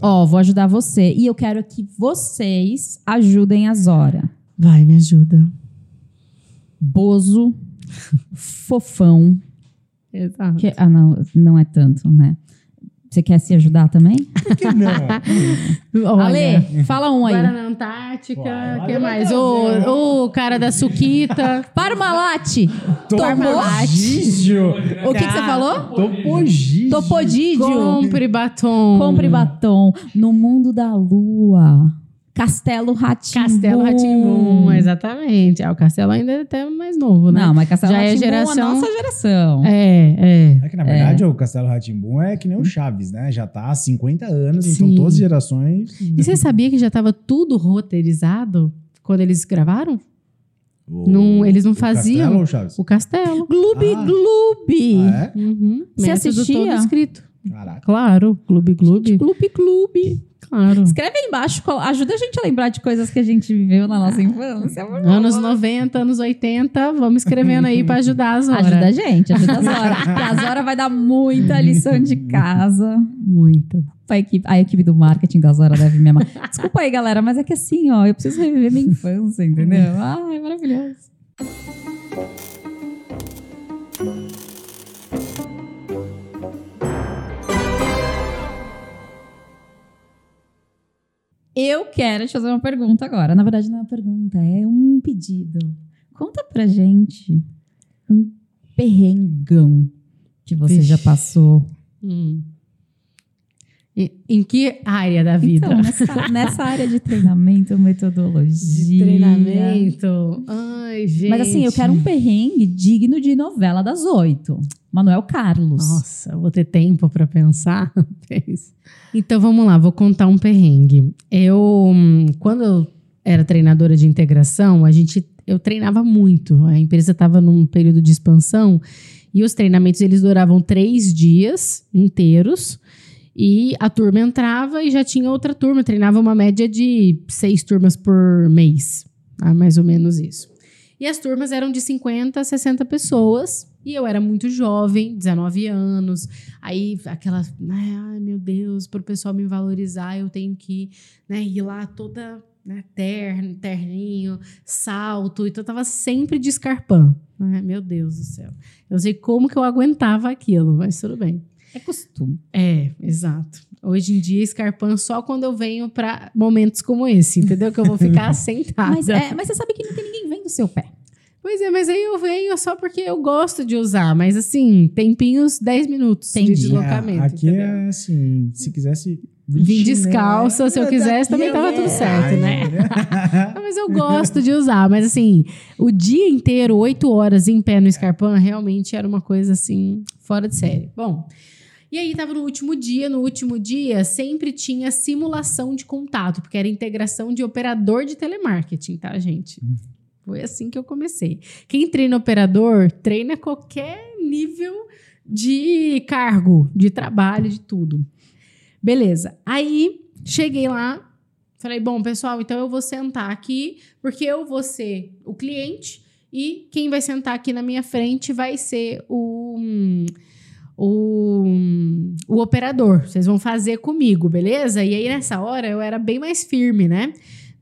Ó, vou ajudar você. E eu quero que vocês ajudem a Zora. Vai, me ajuda. Bozo, [laughs] fofão. Exato. que- ah, não, não é tanto, né? Você quer se ajudar também? Por que não? [laughs] Ale, fala um aí. Guarana Antártica, Uai, que mais? O, o cara da Suquita. [laughs] Parmalat. Topogígio. O que, que você falou? Topogígio. Topodídio. Compre batom. Compre batom. No mundo da lua. Castelo Ratimbu. Castelo Ratimbum, exatamente. Ah, o Castelo ainda é até mais novo, né? Não, mas Castelo Já é Rá-Tim-Bum geração- a nossa geração. É, é. É que, na verdade, o Castelo Ratimbum é que nem o Chaves, né? Já tá há 50 anos, Sim. então todas as gerações. E você sabia que já estava tudo roteirizado quando eles gravaram? O- Não, eles não o faziam. Castelo ou o Chaves? O Castelo. Gloob Ah. Gloob. Ah, é? Uhum. Você assistia? todo escrito. Caraca. Claro, Clube Clube. Gloob Gloob. Claro. Escreve aí embaixo, ajuda a gente a lembrar de coisas que a gente viveu na nossa infância. por favor. Anos 90, anos 80, vamos escrevendo aí pra ajudar as horas. Ajuda a gente, ajuda a [laughs] Zora. Porque a Zora vai dar muita lição de casa. Muito. A equipe, a equipe do marketing da Zora deve me amar. Desculpa aí, galera, mas é que assim, ó, eu preciso reviver minha infância, entendeu? Ai, maravilhoso. Eu quero te fazer uma pergunta agora. Na verdade, não é uma pergunta, é um pedido. Conta pra gente um perrengão que você Vixe. já passou. Hum. Em que área da vida? Então, nessa, nessa área de treinamento, metodologia. de treinamento. Ai, gente. Mas assim, eu quero um perrengue digno de novela das oito. Manuel Carlos. Nossa, vou ter tempo para pensar. [laughs] então vamos lá, vou contar um perrengue. Eu, quando eu era treinadora de integração, a gente, eu treinava muito. A empresa estava num período de expansão e os treinamentos eles duravam três dias inteiros. E a turma entrava e já tinha outra turma. Treinava uma média de seis turmas por mês. tá? mais ou menos isso. E as turmas eram de 50 a 60 pessoas. E eu era muito jovem, 19 anos. Aí, aquela, né, ai meu Deus, para o pessoal me valorizar, eu tenho que né, ir lá toda né, terno, terninho, salto. Então, eu tava sempre de escarpão. Meu Deus do céu. Eu sei como que eu aguentava aquilo, mas tudo bem. É costume. É, exato. Hoje em dia, escarpão só quando eu venho para momentos como esse, entendeu? Que eu vou ficar [laughs] sentada. Mas, é, mas você sabe que não tem ninguém vendo o seu pé. Pois é, mas aí eu venho só porque eu gosto de usar. Mas assim, tempinhos 10 minutos Entendi. de deslocamento. É, aqui entendeu? é assim, se quisesse. Vim descalça, se eu É, quisesse, também eu tava tudo certo, né? Ah, [laughs] mas eu gosto de usar. Mas assim, o dia inteiro, oito horas em pé no escarpão, realmente era uma coisa assim, fora de série. Bom. E aí tava no último dia, no último dia sempre tinha simulação de contato, porque era integração de operador de telemarketing, tá, gente? Foi assim que eu comecei. Quem treina operador, treina qualquer nível de cargo, de trabalho, de tudo. Beleza. Aí cheguei lá, falei: bom, pessoal, então eu vou sentar aqui, porque eu vou ser o cliente e quem vai sentar aqui na minha frente vai ser o. O, o operador, vocês vão fazer comigo, beleza? E aí nessa hora eu era bem mais firme, né?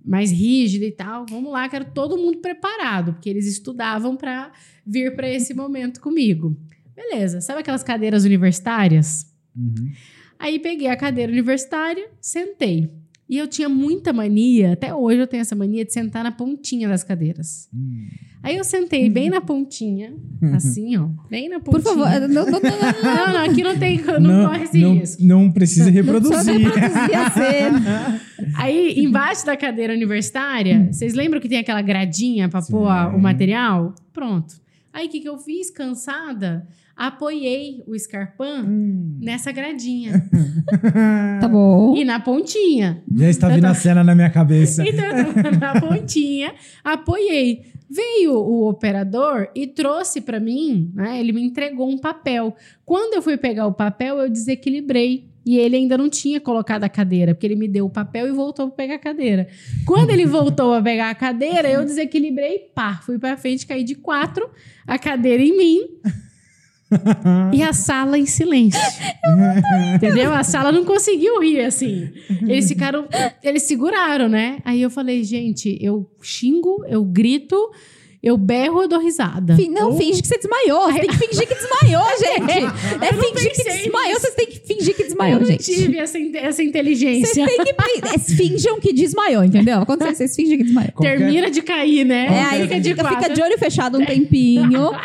Mais rígida e tal. Vamos lá, quero todo mundo preparado, porque eles estudavam para vir para esse momento comigo. Beleza, sabe aquelas cadeiras universitárias? Uhum. Aí peguei a cadeira universitária, sentei. E eu tinha muita mania, até hoje eu tenho essa mania de sentar na pontinha das cadeiras. Hum. Aí eu sentei bem na pontinha, assim, ó, bem na Por pontinha. favor, não, não, não, não, Não, não, aqui não tem, não, corre esse não, risco. não precisa Só reproduzir. reproduzir a cena. [laughs] Aí, embaixo da cadeira universitária, vocês lembram que tem aquela gradinha pra Sim. pôr o material? Pronto. Aí, o que, que eu fiz? Cansada, apoiei o escarpão Hum. nessa gradinha. [laughs] Tá bom. E na pontinha. Já está vindo a cena na minha cabeça. [laughs] Então, na pontinha, apoiei. Veio o operador e trouxe pra mim, né? Ele me entregou um papel. Quando eu fui pegar o papel, eu desequilibrei. E ele ainda não tinha colocado a cadeira, porque ele me deu o papel e voltou para pegar a cadeira. Quando ele [laughs] voltou a pegar a cadeira, eu desequilibrei, pá, fui para frente, caí de quatro, a cadeira em mim [laughs] e a sala em silêncio. Entendeu? A sala não conseguiu rir assim. Eles ficaram, eles seguraram, né? Aí eu falei, gente, eu xingo, eu grito, eu berro, eu dou risada. Não, finge que você desmaiou. Você tem que fingir que desmaiou, [laughs] gente. É Eu não fingir que desmaiou. Vocês têm que fingir que desmaiou, eu não gente. tive essa, in- essa Vocês inteligência. têm que é, finjam que desmaiou, entendeu? Quando vocês, vocês fingem que desmaiou. Qualquer- Termina de cair, né? É, aí fica de fica, de olho fechado um tempinho. [laughs]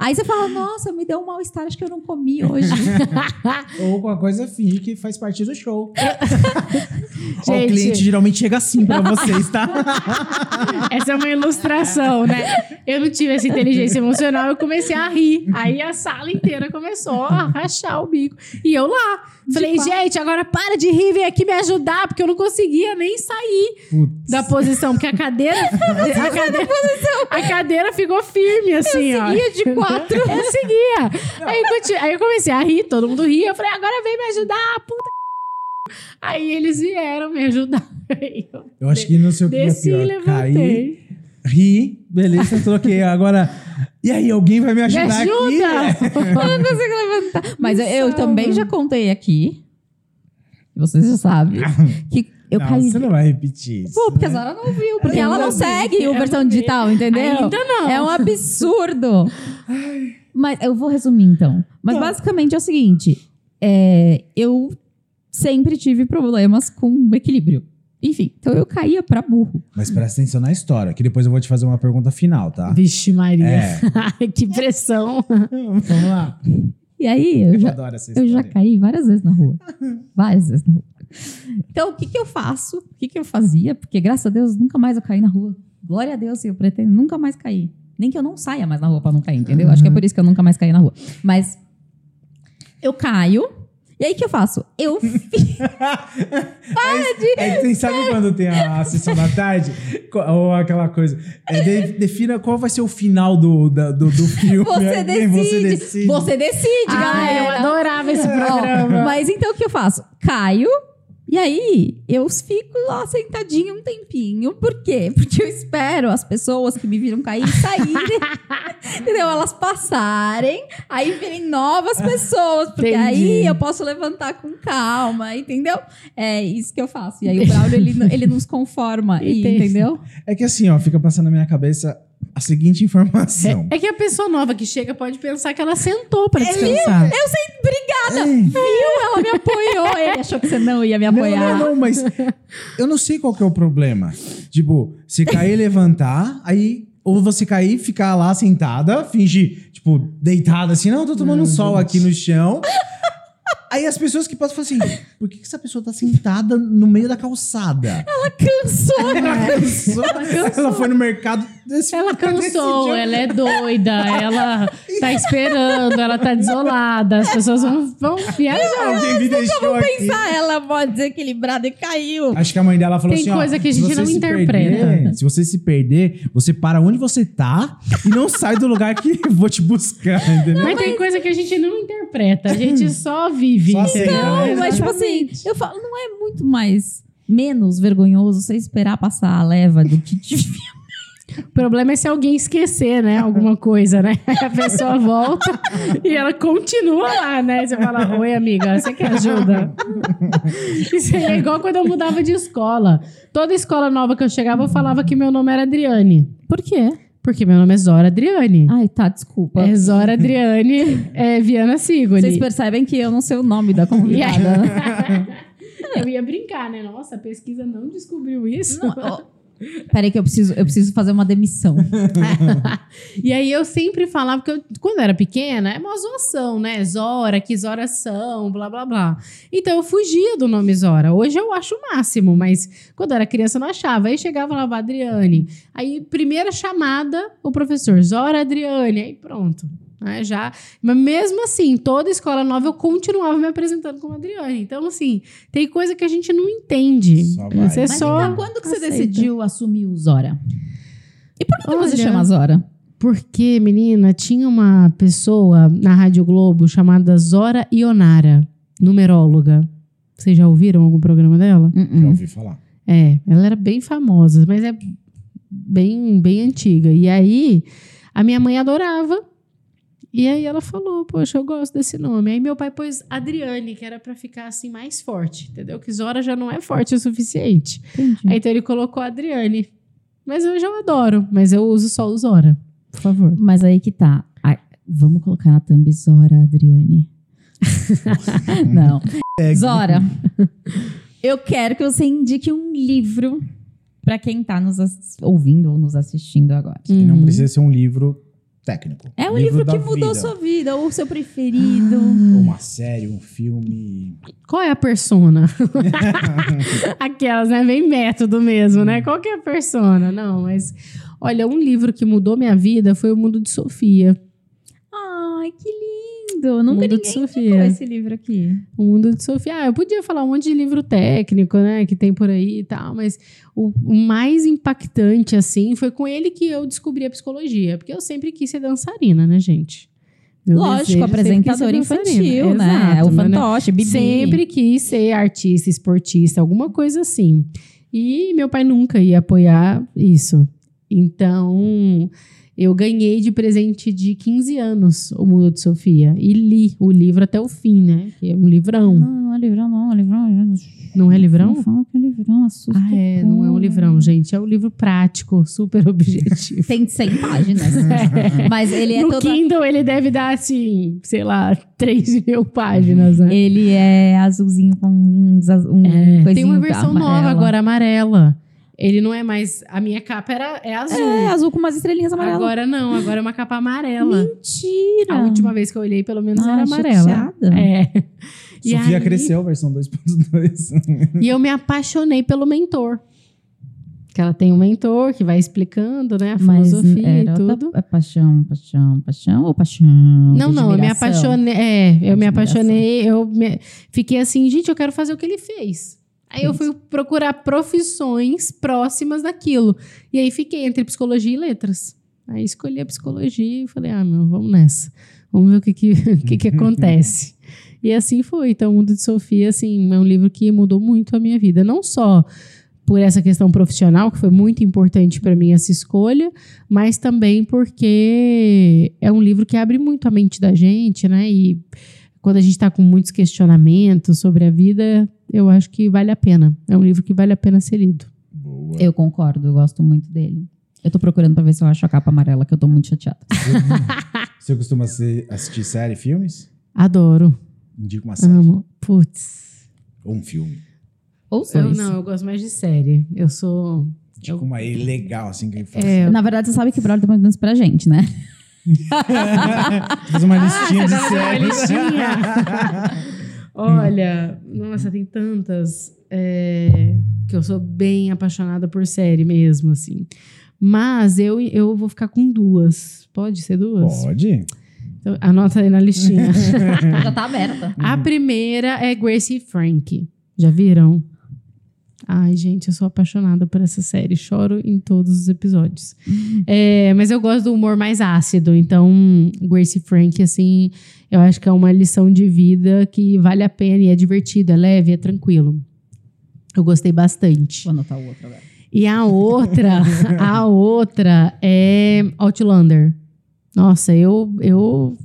Aí você fala, nossa, me deu um mal-estar, acho que eu não comi hoje. [laughs] Ou qualquer coisa finge que faz parte do show. Ó, o Gente. cliente geralmente chega assim pra vocês, tá? Essa é uma ilustração, né? Eu não tive essa inteligência emocional, eu comecei a rir. Aí a sala inteira começou a rachar o bico. E eu lá. Falei, gente, agora para de rir, vem aqui me ajudar, porque eu não conseguia nem sair Putz. da posição, porque a cadeira. [laughs] a, cadeira a cadeira ficou firme, assim, ó. Seguia de quatro. Eu seguia. Aí eu, aí eu comecei a rir, todo mundo ria. Eu falei, agora vem me ajudar, puta. Aí eles vieram me ajudar. [laughs] Eu Eu acho que não sei o que é desci e pior. Cair, levantei. Ri, beleza, troquei. Agora, e aí, alguém vai me Me ajudar aqui? ajuda! [laughs] Eu não consigo levantar. Mas eu, também já contei aqui, vocês já sabem, que eu não, caí. Você não vai repetir isso. Pô, porque a né? Zora não viu, porque Eu ela não não segue o versão não digital, entendeu? Ainda não. É um absurdo. Mas eu vou resumir então. Mas Tá. basicamente é o seguinte: é, eu sempre tive problemas com equilíbrio. Enfim, então eu caía pra burro. Mas presta atenção na história, que depois eu vou te fazer uma pergunta final, tá? Vixe, Maria. É. [laughs] que pressão. Vamos lá. E aí eu Eu já, adoro essa eu já caí várias vezes na rua. Várias vezes na rua. Então, o que, que eu faço? O que, que eu fazia? Porque, graças a Deus, nunca mais eu caí na rua. Glória a Deus, eu pretendo nunca mais cair. Nem que eu não saia mais na rua pra não cair, entendeu? Acho que é por isso que eu nunca mais caí na rua. Mas eu caio. E aí, o que eu faço? Eu [laughs] É que tem, sabe quando tem a, a sessão da tarde? Ou aquela coisa. é, de- defina qual vai ser o final do, da- do, do [laughs] filme. Você Aí decide. Você decide. Você decide, Ah, eu galera. adorava esse Ó, programa. mas então o que eu faço? Caio. E aí, eu fico lá sentadinho um tempinho. Por quê? [laughs] Porque eu espero as pessoas que me viram cair saírem. [laughs] entendeu? Elas passarem, aí virem novas pessoas. Porque Entendi. aí eu posso levantar com calma, entendeu? É isso que eu faço. E aí o Braulio, ele, ele nos conforma, Entendi. entendeu? É que assim, ó, fica passando na minha cabeça a seguinte informação. É que a pessoa nova que chega pode pensar que ela sentou pra descansar. Eu sei, obrigada! Ei, Viu? Ela me apoiou. Ele achou que você não ia me Não, apoiar. não, não, mas eu não sei qual que é o problema. Tipo, você cair e levantar, aí. Ou você cair, ficar lá sentada, fingir, tipo, deitada assim, não, tô tomando um sol aqui no chão. Aí as pessoas que passam falam assim: por que, que essa pessoa tá sentada no meio da calçada? Cansou, Ela né? cansou. Ela foi no mercado. desse- Ela cansou, ela é doida, ela tá [laughs] esperando, ela tá desolada, as pessoas vão, vão viajar. Alguém me deixou aqui. Pensar, ela pode desequilibrada e caiu. Acho que a mãe dela falou Tem assim: ó, coisa que a gente não se interpreta. perder- se você se perder, você para onde você tá e não sai do lugar que eu vou te buscar, entendeu? Mas tem coisa que a gente não interpreta, a gente só vive. Só Não, né? mas tipo assim, eu falo, não é muito mais menos vergonhoso você esperar passar a leva do que te O problema é se alguém esquecer, né? Alguma coisa, né? [laughs] A pessoa volta e ela continua lá, né? Você fala, oi, amiga, você quer ajuda? [laughs] Isso aí é igual quando eu mudava de escola. Toda escola nova que eu chegava, eu falava que meu nome era Adriane. Por quê? Porque meu nome é Zora Adriane. Ai, tá, desculpa. É Zora Adriane é, Viana Sigoli. Vocês percebem que eu não sei o nome da convidada. [laughs] eu ia brincar, né? Nossa, a pesquisa não descobriu isso. Não, Peraí que eu preciso, eu preciso fazer uma demissão. [laughs] E aí eu sempre falava que eu, quando eu era pequena, é uma zoação, né? Zora, que Zora são, blá blá blá. Então eu fugia do nome Zora. Hoje eu acho o máximo, mas quando eu era criança eu não achava. Aí chegava lá, Adriane. Aí, primeira chamada, o professor, Zora Adriane. Aí pronto. Né, já, mas mesmo assim, toda escola nova eu continuava me apresentando como Adriane. Então, assim, tem coisa que a gente não entende. Só vai. Você Mas só. então, quando que você aceita. decidiu assumir o Zora? E por que você Olha, chama Zora? Porque, menina, tinha uma pessoa na Rádio Globo chamada Zora Ionara, numeróloga. Vocês já ouviram algum programa dela? Já ouvi falar. É, ela era bem famosa, mas é bem, bem antiga. E aí, a minha mãe adorava. E aí ela falou, poxa, eu gosto desse nome. Aí meu pai pôs Adriane, que era pra ficar assim mais forte, entendeu? Que Zora já não é forte o suficiente. Entendi. Aí então ele colocou Adriane. Mas eu já adoro, mas eu uso só o Zora, por favor. Mas aí que tá. Ai, vamos colocar na thumb Zora, Adriane. [laughs] Não. Zora, eu quero que você indique um livro pra quem tá nos ouvindo ou nos assistindo agora. E não Uhum. precisa ser um livro técnico. É um livro, da que mudou vida. sua vida, ou o seu preferido. Uma série, um filme. Qual é a persona? [laughs] Aquelas, né? Bem método mesmo, né? Qual que é a persona? Não, mas... Olha, um livro que mudou minha vida foi O Mundo de Sofia. Ai, que lindo! Nunca Mundo ninguém Sofia. indicou esse livro aqui. O Mundo de Sofia. Ah, eu podia falar um monte de livro técnico, né? Que tem por aí e tal, mas o, o mais impactante, assim, foi com ele que eu descobri a psicologia. Porque eu sempre quis ser dançarina, né, gente? Meu Lógico, apresentador infantil, né? Exato, o fantoche, Bibi. Sempre quis ser artista, esportista, alguma coisa assim. E meu pai nunca ia apoiar isso. Então, Eu ganhei de presente de 15 anos o Mundo de Sofia. E li o livro até o fim, né? Que é um livrão. Não, não é livrão, não. É livrão. Não é livrão? Não fala que é livrão, assusta. Ah, é, não é um livrão, gente. É um livro prático, super objetivo. [laughs] Tem 100 páginas. [laughs] Mas ele é no todo. Kindle ele deve dar, assim, sei lá, 3 [laughs] mil páginas, né? Ele é azulzinho com uns, um É, Tem uma versão nova amarela. agora, amarela. Ele não é mais... A minha capa era, é azul. É, azul com umas estrelinhas amarelas. Agora não, agora é uma capa amarela. Mentira! A última vez que eu olhei, pelo menos, Ah, era amarela. chateada. É. [laughs] E Sofia aí- cresceu, versão 2.2. E eu me apaixonei pelo mentor. Que ela tem um mentor que vai explicando, né, a Mas filosofia era e outra- tudo. é paixão, paixão, paixão ou paixão? Não, não, eu me apaixonei. É, eu me apaixonei. Eu me- fiquei assim, gente, eu quero fazer o que ele fez. Aí eu fui procurar profissões próximas daquilo. E aí fiquei entre psicologia e letras. Aí escolhi a psicologia e falei, ah, meu, vamos nessa. Vamos ver o que que, [laughs] o que, que acontece. E assim foi. Então, O Mundo de Sofia, assim, é um livro que mudou muito a minha vida. Não só por essa questão profissional, que foi muito importante para mim essa escolha, mas também porque é um livro que abre muito a mente da gente, né? E quando a gente está com muitos questionamentos sobre a vida, eu acho que vale a pena. É um livro que vale a pena ser lido. Boa. Eu concordo, eu gosto muito dele. Eu tô procurando pra ver se eu acho a capa amarela, que eu tô muito chateada. [laughs] Você costuma assistir série, filmes? Adoro. Indica uma série. Amo. Putz. Ou um filme. Ou Eu dois. não, eu gosto mais de série. Eu sou. Indica uma aí legal, assim, que ele faz. É, Na verdade, você sabe que o Brother tá mandando isso pra gente, né? Faz uma listinha de Ah, tá fazendo uma séries. [laughs] Olha, nossa, tem tantas é, que eu sou bem apaixonada por série mesmo, assim. Mas eu, eu vou ficar com duas. Pode ser duas? Pode. Então, anota aí na listinha. [laughs] Já tá aberta. A primeira é Gracie Frank. Já viram? Ai, gente, eu sou apaixonada por essa série. Choro em todos os episódios. É, mas eu gosto do humor mais ácido. Então, Gracie e Frank, assim, eu acho que é uma lição de vida que vale a pena e é divertido, é leve, é tranquilo. Eu gostei bastante. Vou anotar o outro agora. E a outra, [laughs] a outra é Outlander. Nossa, eu, eu,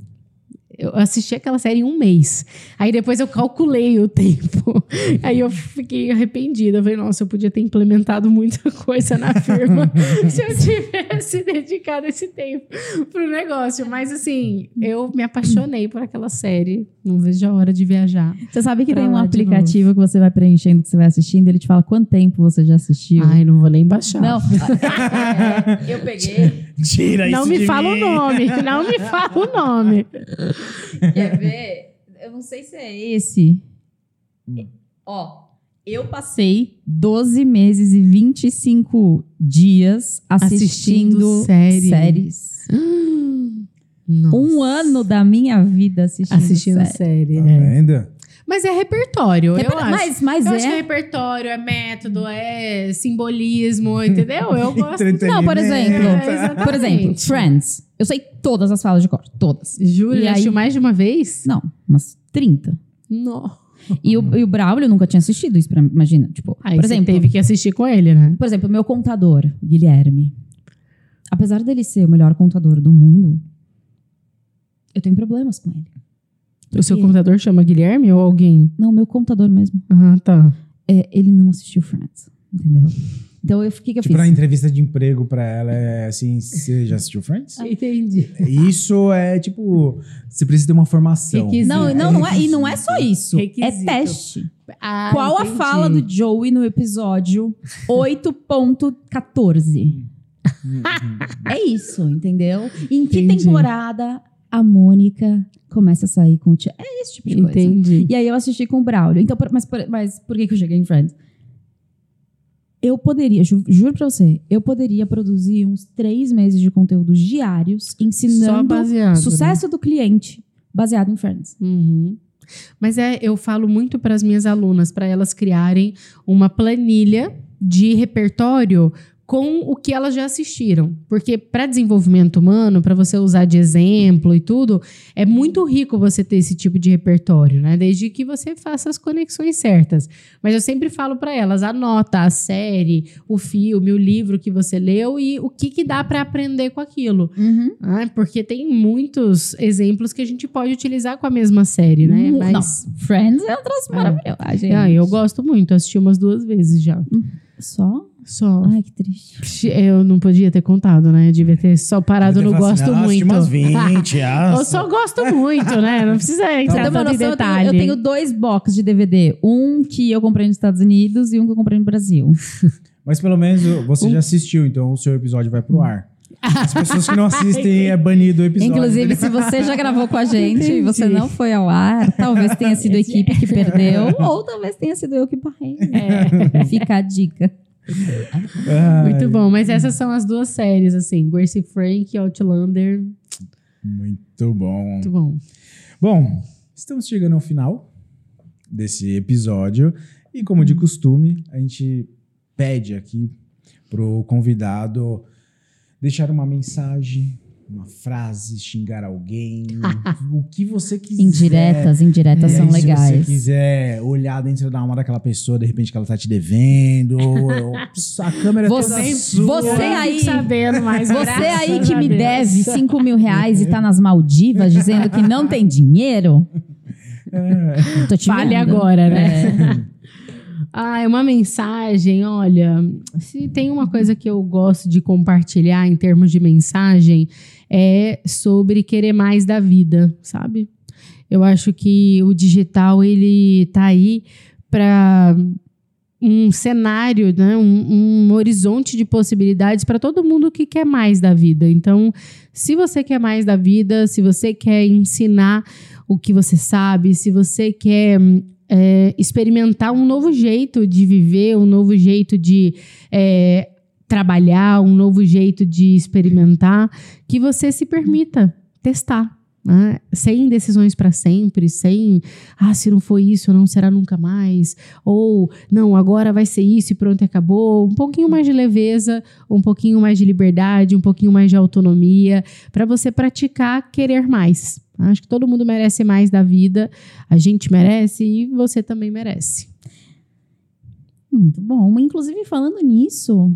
eu assisti aquela série em um mês. Aí depois eu calculei o tempo. [laughs] Aí eu fiquei arrependida. Eu falei, nossa, eu podia ter implementado muita coisa na firma [laughs] se eu tivesse dedicado esse tempo pro negócio. Mas assim, eu me apaixonei por aquela série. Não vejo a hora de viajar. Você sabe que tem um aplicativo que você vai preenchendo, que você vai assistindo, ele te fala quanto tempo você já assistiu. Ai, não vou nem baixar. Não, [laughs] é, eu peguei. Tira Não isso me de fala mim. o nome, não me fala o nome. [laughs] Quer ver? Eu não sei se é esse. Ó, eu passei 12 meses e 25 dias assistindo, Assistindo série. séries. [gasps] Nossa. Um ano da minha vida assistindo, assistindo série. série. Tá é. vendo? Mas é repertório, Reper- eu acho. Mas, mas eu acho que é é. repertório, é método, é simbolismo, entendeu? Eu [laughs] gosto. Não, por exemplo, É, por exemplo, Friends. Eu sei todas as falas de cor, todas. E já aí- assistiu mais de uma vez? Não, umas 30. Não. E o, e o Braulio nunca tinha assistido isso, pra, imagina. Tipo, Aí por você exemplo, teve que assistir com ele, né? Por exemplo, meu contador, Guilherme. Apesar dele ser o melhor contador do mundo, eu tenho problemas com ele. O seu computador chama Guilherme ou alguém? Não, meu contador mesmo. Ah, tá. É, ele não assistiu Friends, entendeu? Então, eu- o que, eu Tipo, pra fiz? entrevista de emprego pra ela é assim, você já assistiu Friends? Entendi. Isso é tipo, você precisa ter uma formação. Requisito. Não, não, não é, e não é só isso. Requisito. É teste. Ah, Qual a entendi. fala do Joey no episódio 8.14? [laughs] é isso, entendeu? Em que Entendi. temporada a Mônica começa a sair com o tia? É esse tipo de coisa. Entendi. E aí eu assisti com o Braulio. Então, por- mas, por- mas por que, que eu cheguei em Friends? Eu poderia, ju- juro pra você, eu poderia produzir uns três meses de conteúdos diários ensinando baseado. né? sucesso do cliente baseado em Friends. Uhum. Mas é, eu falo muito para as minhas alunas, para elas criarem uma planilha de repertório com o que elas já assistiram. Porque para desenvolvimento humano, para você usar de exemplo e tudo, é muito rico você ter esse tipo de repertório, né? Desde que você faça as conexões certas. Mas eu sempre falo para elas, anota a série, o filme, o livro que você leu e o que, que dá para aprender com aquilo. Uhum. né? Porque tem muitos exemplos que a gente pode utilizar com a mesma série, né? Mu- Mas Não, Friends é um troço maravilhoso. Ah, gente. ah, eu gosto muito, assisti umas duas vezes já. Só? Só. Ai, que triste. Eu não podia ter contado, né? Eu devia ter só parado no gosto assim, muito. "Ah, assisti umas 20, [laughs] ah, eu só gosto muito, né? Não precisa entrar uma tanto em noção, eu tenho, detalhe. eu tenho dois boxes de DVD. Um que eu comprei nos Estados Unidos e um que eu comprei no Brasil. [laughs] Mas pelo menos você já assistiu, então o seu episódio vai pro ar. As pessoas que não assistem é banido o episódio. Inclusive, se você já gravou com a gente e você não foi ao ar, talvez tenha sido a equipe que perdeu, ou talvez tenha sido eu que barrei. É. Fica a dica. Muito bom, mas essas são as duas séries, assim, Gracie Frank e Outlander. Muito bom. Muito bom. Bom, estamos chegando ao final desse episódio. E como de costume, a gente pede aqui pro convidado deixar uma mensagem, uma frase, xingar alguém, [laughs] o que você quiser. Indiretas, indiretas E são aí, Se legais. você quiser olhar dentro da alma daquela pessoa, de repente que ela tá te devendo, ou- ou- [laughs] a câmera é Você- toda sua. você aí- sabendo mais. Você aí que me Deus. deve [laughs] 5 mil reais e tá nas Maldivas dizendo que não tem dinheiro. Tô te Fale vendo. agora, né? É. Ah, é uma mensagem. Olha, se tem uma coisa que eu gosto de compartilhar em termos de mensagem, é sobre querer mais da vida, sabe? Eu acho que o digital ele tá aí para um cenário, né? um, um horizonte de possibilidades para todo mundo que quer mais da vida. Então, se você quer mais da vida, se você quer ensinar o que você sabe, se você quer é, experimentar um novo jeito de viver, um novo jeito de é, trabalhar, um novo jeito de experimentar, que você se permita testar. né? Sem decisões para sempre, sem, ah, se não for isso, não será nunca mais, ou não, agora vai ser isso e pronto, acabou. Um pouquinho mais de leveza, um pouquinho mais de liberdade, um pouquinho mais de autonomia, para você praticar querer mais. Acho que todo mundo merece mais da vida, a gente merece e você também merece. Muito bom. Inclusive, falando nisso,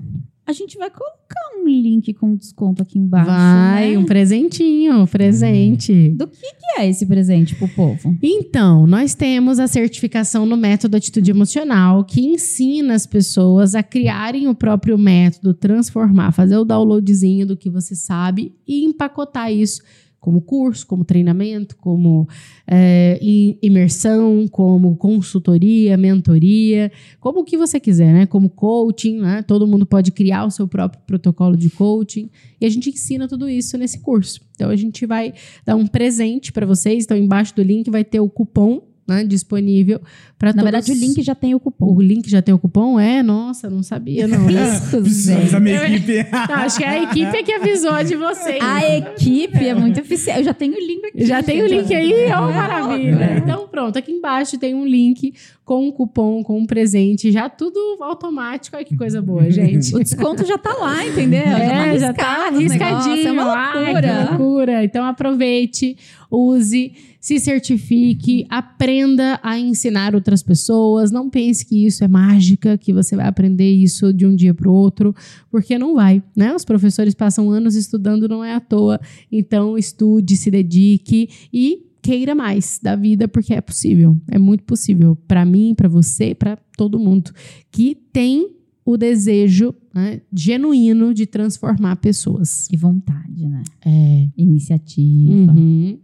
a gente vai colocar um link com desconto aqui embaixo. Vai, né? um presentinho, um presente. Do que, que é esse presente pro povo? Então, nós temos a certificação no método Atitude Emocional, que ensina as pessoas a criarem o próprio método, transformar, fazer o downloadzinho do que você sabe e empacotar isso como curso, como treinamento, como é, im- imersão, como consultoria, mentoria, como o que você quiser, né? Como coaching, né? Todo mundo pode criar o seu próprio protocolo de coaching e a gente ensina tudo isso nesse curso. Então a gente vai dar um presente para vocês. Então embaixo do link vai ter o cupom né, disponível para Na verdade, o link já tem o cupom. o link já tem o cupom? É, nossa, não sabia não. [laughs] né? Precisa da minha equipe. [laughs] Não, acho que é a equipe é que avisou de vocês. A equipe é muito eficiente. Eu já tenho o link aqui. Já tem o link aí, é uma maravilha. Então, pronto, aqui embaixo tem um link com um cupom, com um presente, já tudo automático. Olha que coisa boa, [laughs] gente. O desconto já tá lá, entendeu? É, já tá negócios, arriscadinho. É uma Ai, que loucura. loucura. Então aproveite, use, se certifique, aprenda a ensinar outras pessoas. Não pense que isso é mágica, que você vai aprender isso de um dia para o outro, porque não vai, né? Os professores passam anos estudando, não é à toa. Então estude, se dedique e queira mais da vida, porque é possível. É muito possível para mim, para você, para todo mundo que tem o desejo né, genuíno de transformar pessoas. E vontade, né? É. Iniciativa. Uhum.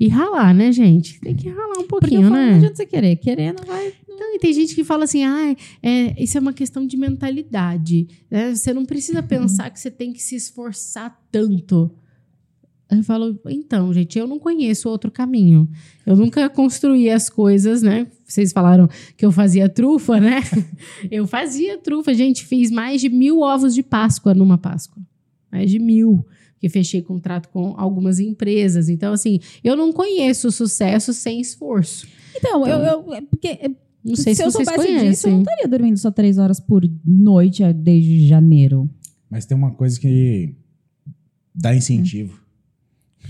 E ralar, né, gente? Tem que ralar um Porque pouquinho, eu falo, não né? adianta você querer. Querer não vai... Então, e tem gente que fala assim, ah, é, isso é uma questão de mentalidade. né? Você não precisa pensar que você tem que se esforçar tanto. Eu falo, então, gente, eu não conheço outro caminho. Eu nunca construí as coisas, né? Vocês falaram que eu fazia trufa, né? [laughs] Eu fazia trufa, gente. Fiz mais de mil ovos de Páscoa numa Páscoa. Mais de mil. Que fechei contrato com algumas empresas. Então, assim, eu não conheço o sucesso sem esforço. Então, eu... eu é porque é, Não sei se, eu vocês soubesse disso, eu conhecem. não estaria dormindo só três horas por noite desde janeiro. Mas tem uma coisa que dá incentivo.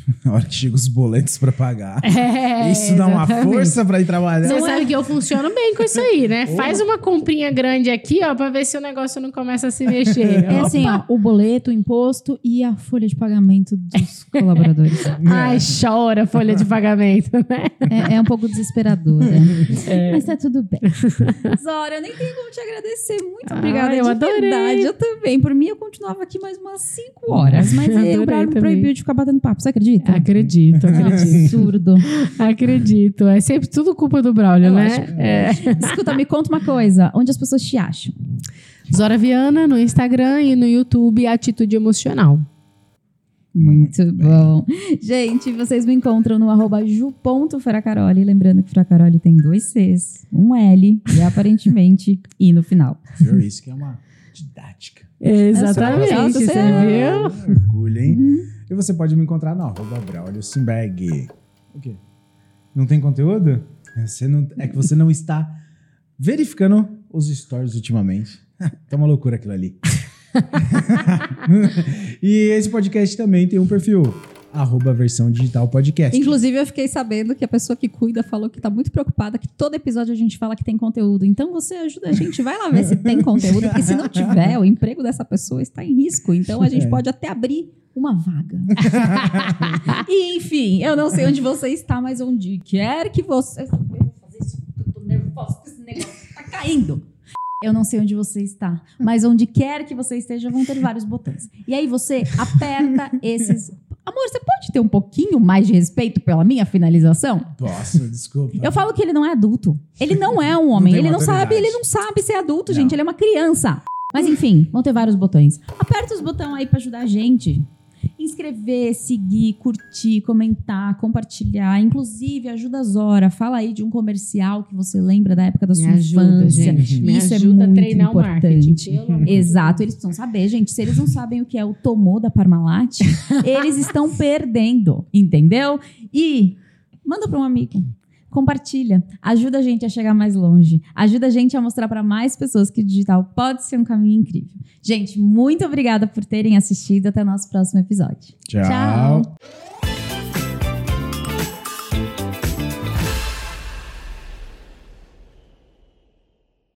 [laughs] Na hora que chegam os boletos pra pagar. [laughs] É, Isso dá uma exatamente. força pra ir trabalhar. Você sabe que eu funciono bem com isso aí, né? [laughs] Faz uma comprinha grande aqui, ó, pra ver se o negócio não começa a se mexer. É assim, ó, o boleto, o imposto e a folha de pagamento dos colaboradores. Ai, chora a folha de pagamento, né? É, é um pouco desesperadora. É. Mas tá tudo bem. Zora, eu nem tenho como te agradecer. Muito Ah, obrigada. eu de adorei. verdade. Eu também. Por mim, eu continuava aqui mais umas 5 horas. Mas Adorei o Braulio me proibiu de ficar batendo papo. Você acredita? Acredito, acredito. Absurdo. acredito. É sempre tudo culpa do Braulio, né? Lógico. É. Escuta, me conta uma coisa. Onde as pessoas te acham? Zora Viana no Instagram e no YouTube Atitude Emocional. Muito bom. Gente, vocês me encontram no arroba ju.fracaroli. Lembrando que Fracaroli tem dois Cs, um L e aparentemente I no final. Viu? Isso que é uma didática. Exatamente, legal, você você- viu? Orgulho, hein? E você pode me encontrar no arroba Braulio Simberg. O quê? Não tem conteúdo? Você não, é que você não está verificando os stories ultimamente. [laughs] tá uma loucura aquilo ali. [laughs] e esse podcast também tem um perfil. Arroba versão digital podcast. Inclusive, eu fiquei sabendo que a pessoa que cuida falou que tá muito preocupada que todo episódio a gente fala que tem conteúdo. Então você ajuda a gente, vai lá ver se tem conteúdo, porque se não tiver, o emprego dessa pessoa está em risco. Então a gente É. pode até abrir uma vaga. [laughs] e enfim, eu não sei onde você está, mas onde quer que você. Eu vou fazer isso, eu tô nervosa com esse negócio, tá caindo. Eu não sei onde você está, mas onde quer que você esteja, vão ter vários botões. E aí você aperta esses. Amor, você pode ter um pouquinho mais de respeito pela minha finalização? Nossa, desculpa. Eu falo que ele não é adulto. Ele não é um [laughs] homem. tem ele não sabe, ele não sabe ser adulto, Não. gente. Ele é uma criança. Mas enfim, vão ter vários botões. Aperta os botões aí pra ajudar a gente. Inscrever, seguir, curtir, comentar, compartilhar. Inclusive, ajuda a Zora. Fala aí de um comercial que você lembra da época da Me sua ajuda, infância. gente. Me Isso é ajuda a muito treinar o marketing. importante. pelo Exato, eles precisam saber, gente. Se eles não sabem o que é o tomô da Parmalat, [laughs] eles estão perdendo, entendeu? E manda para um amigo. Compartilha, ajuda a gente a chegar mais longe, ajuda a gente a mostrar para mais pessoas que o digital pode ser um caminho incrível. Gente, muito obrigada por terem assistido. Até o nosso próximo episódio. Tchau. Tchau.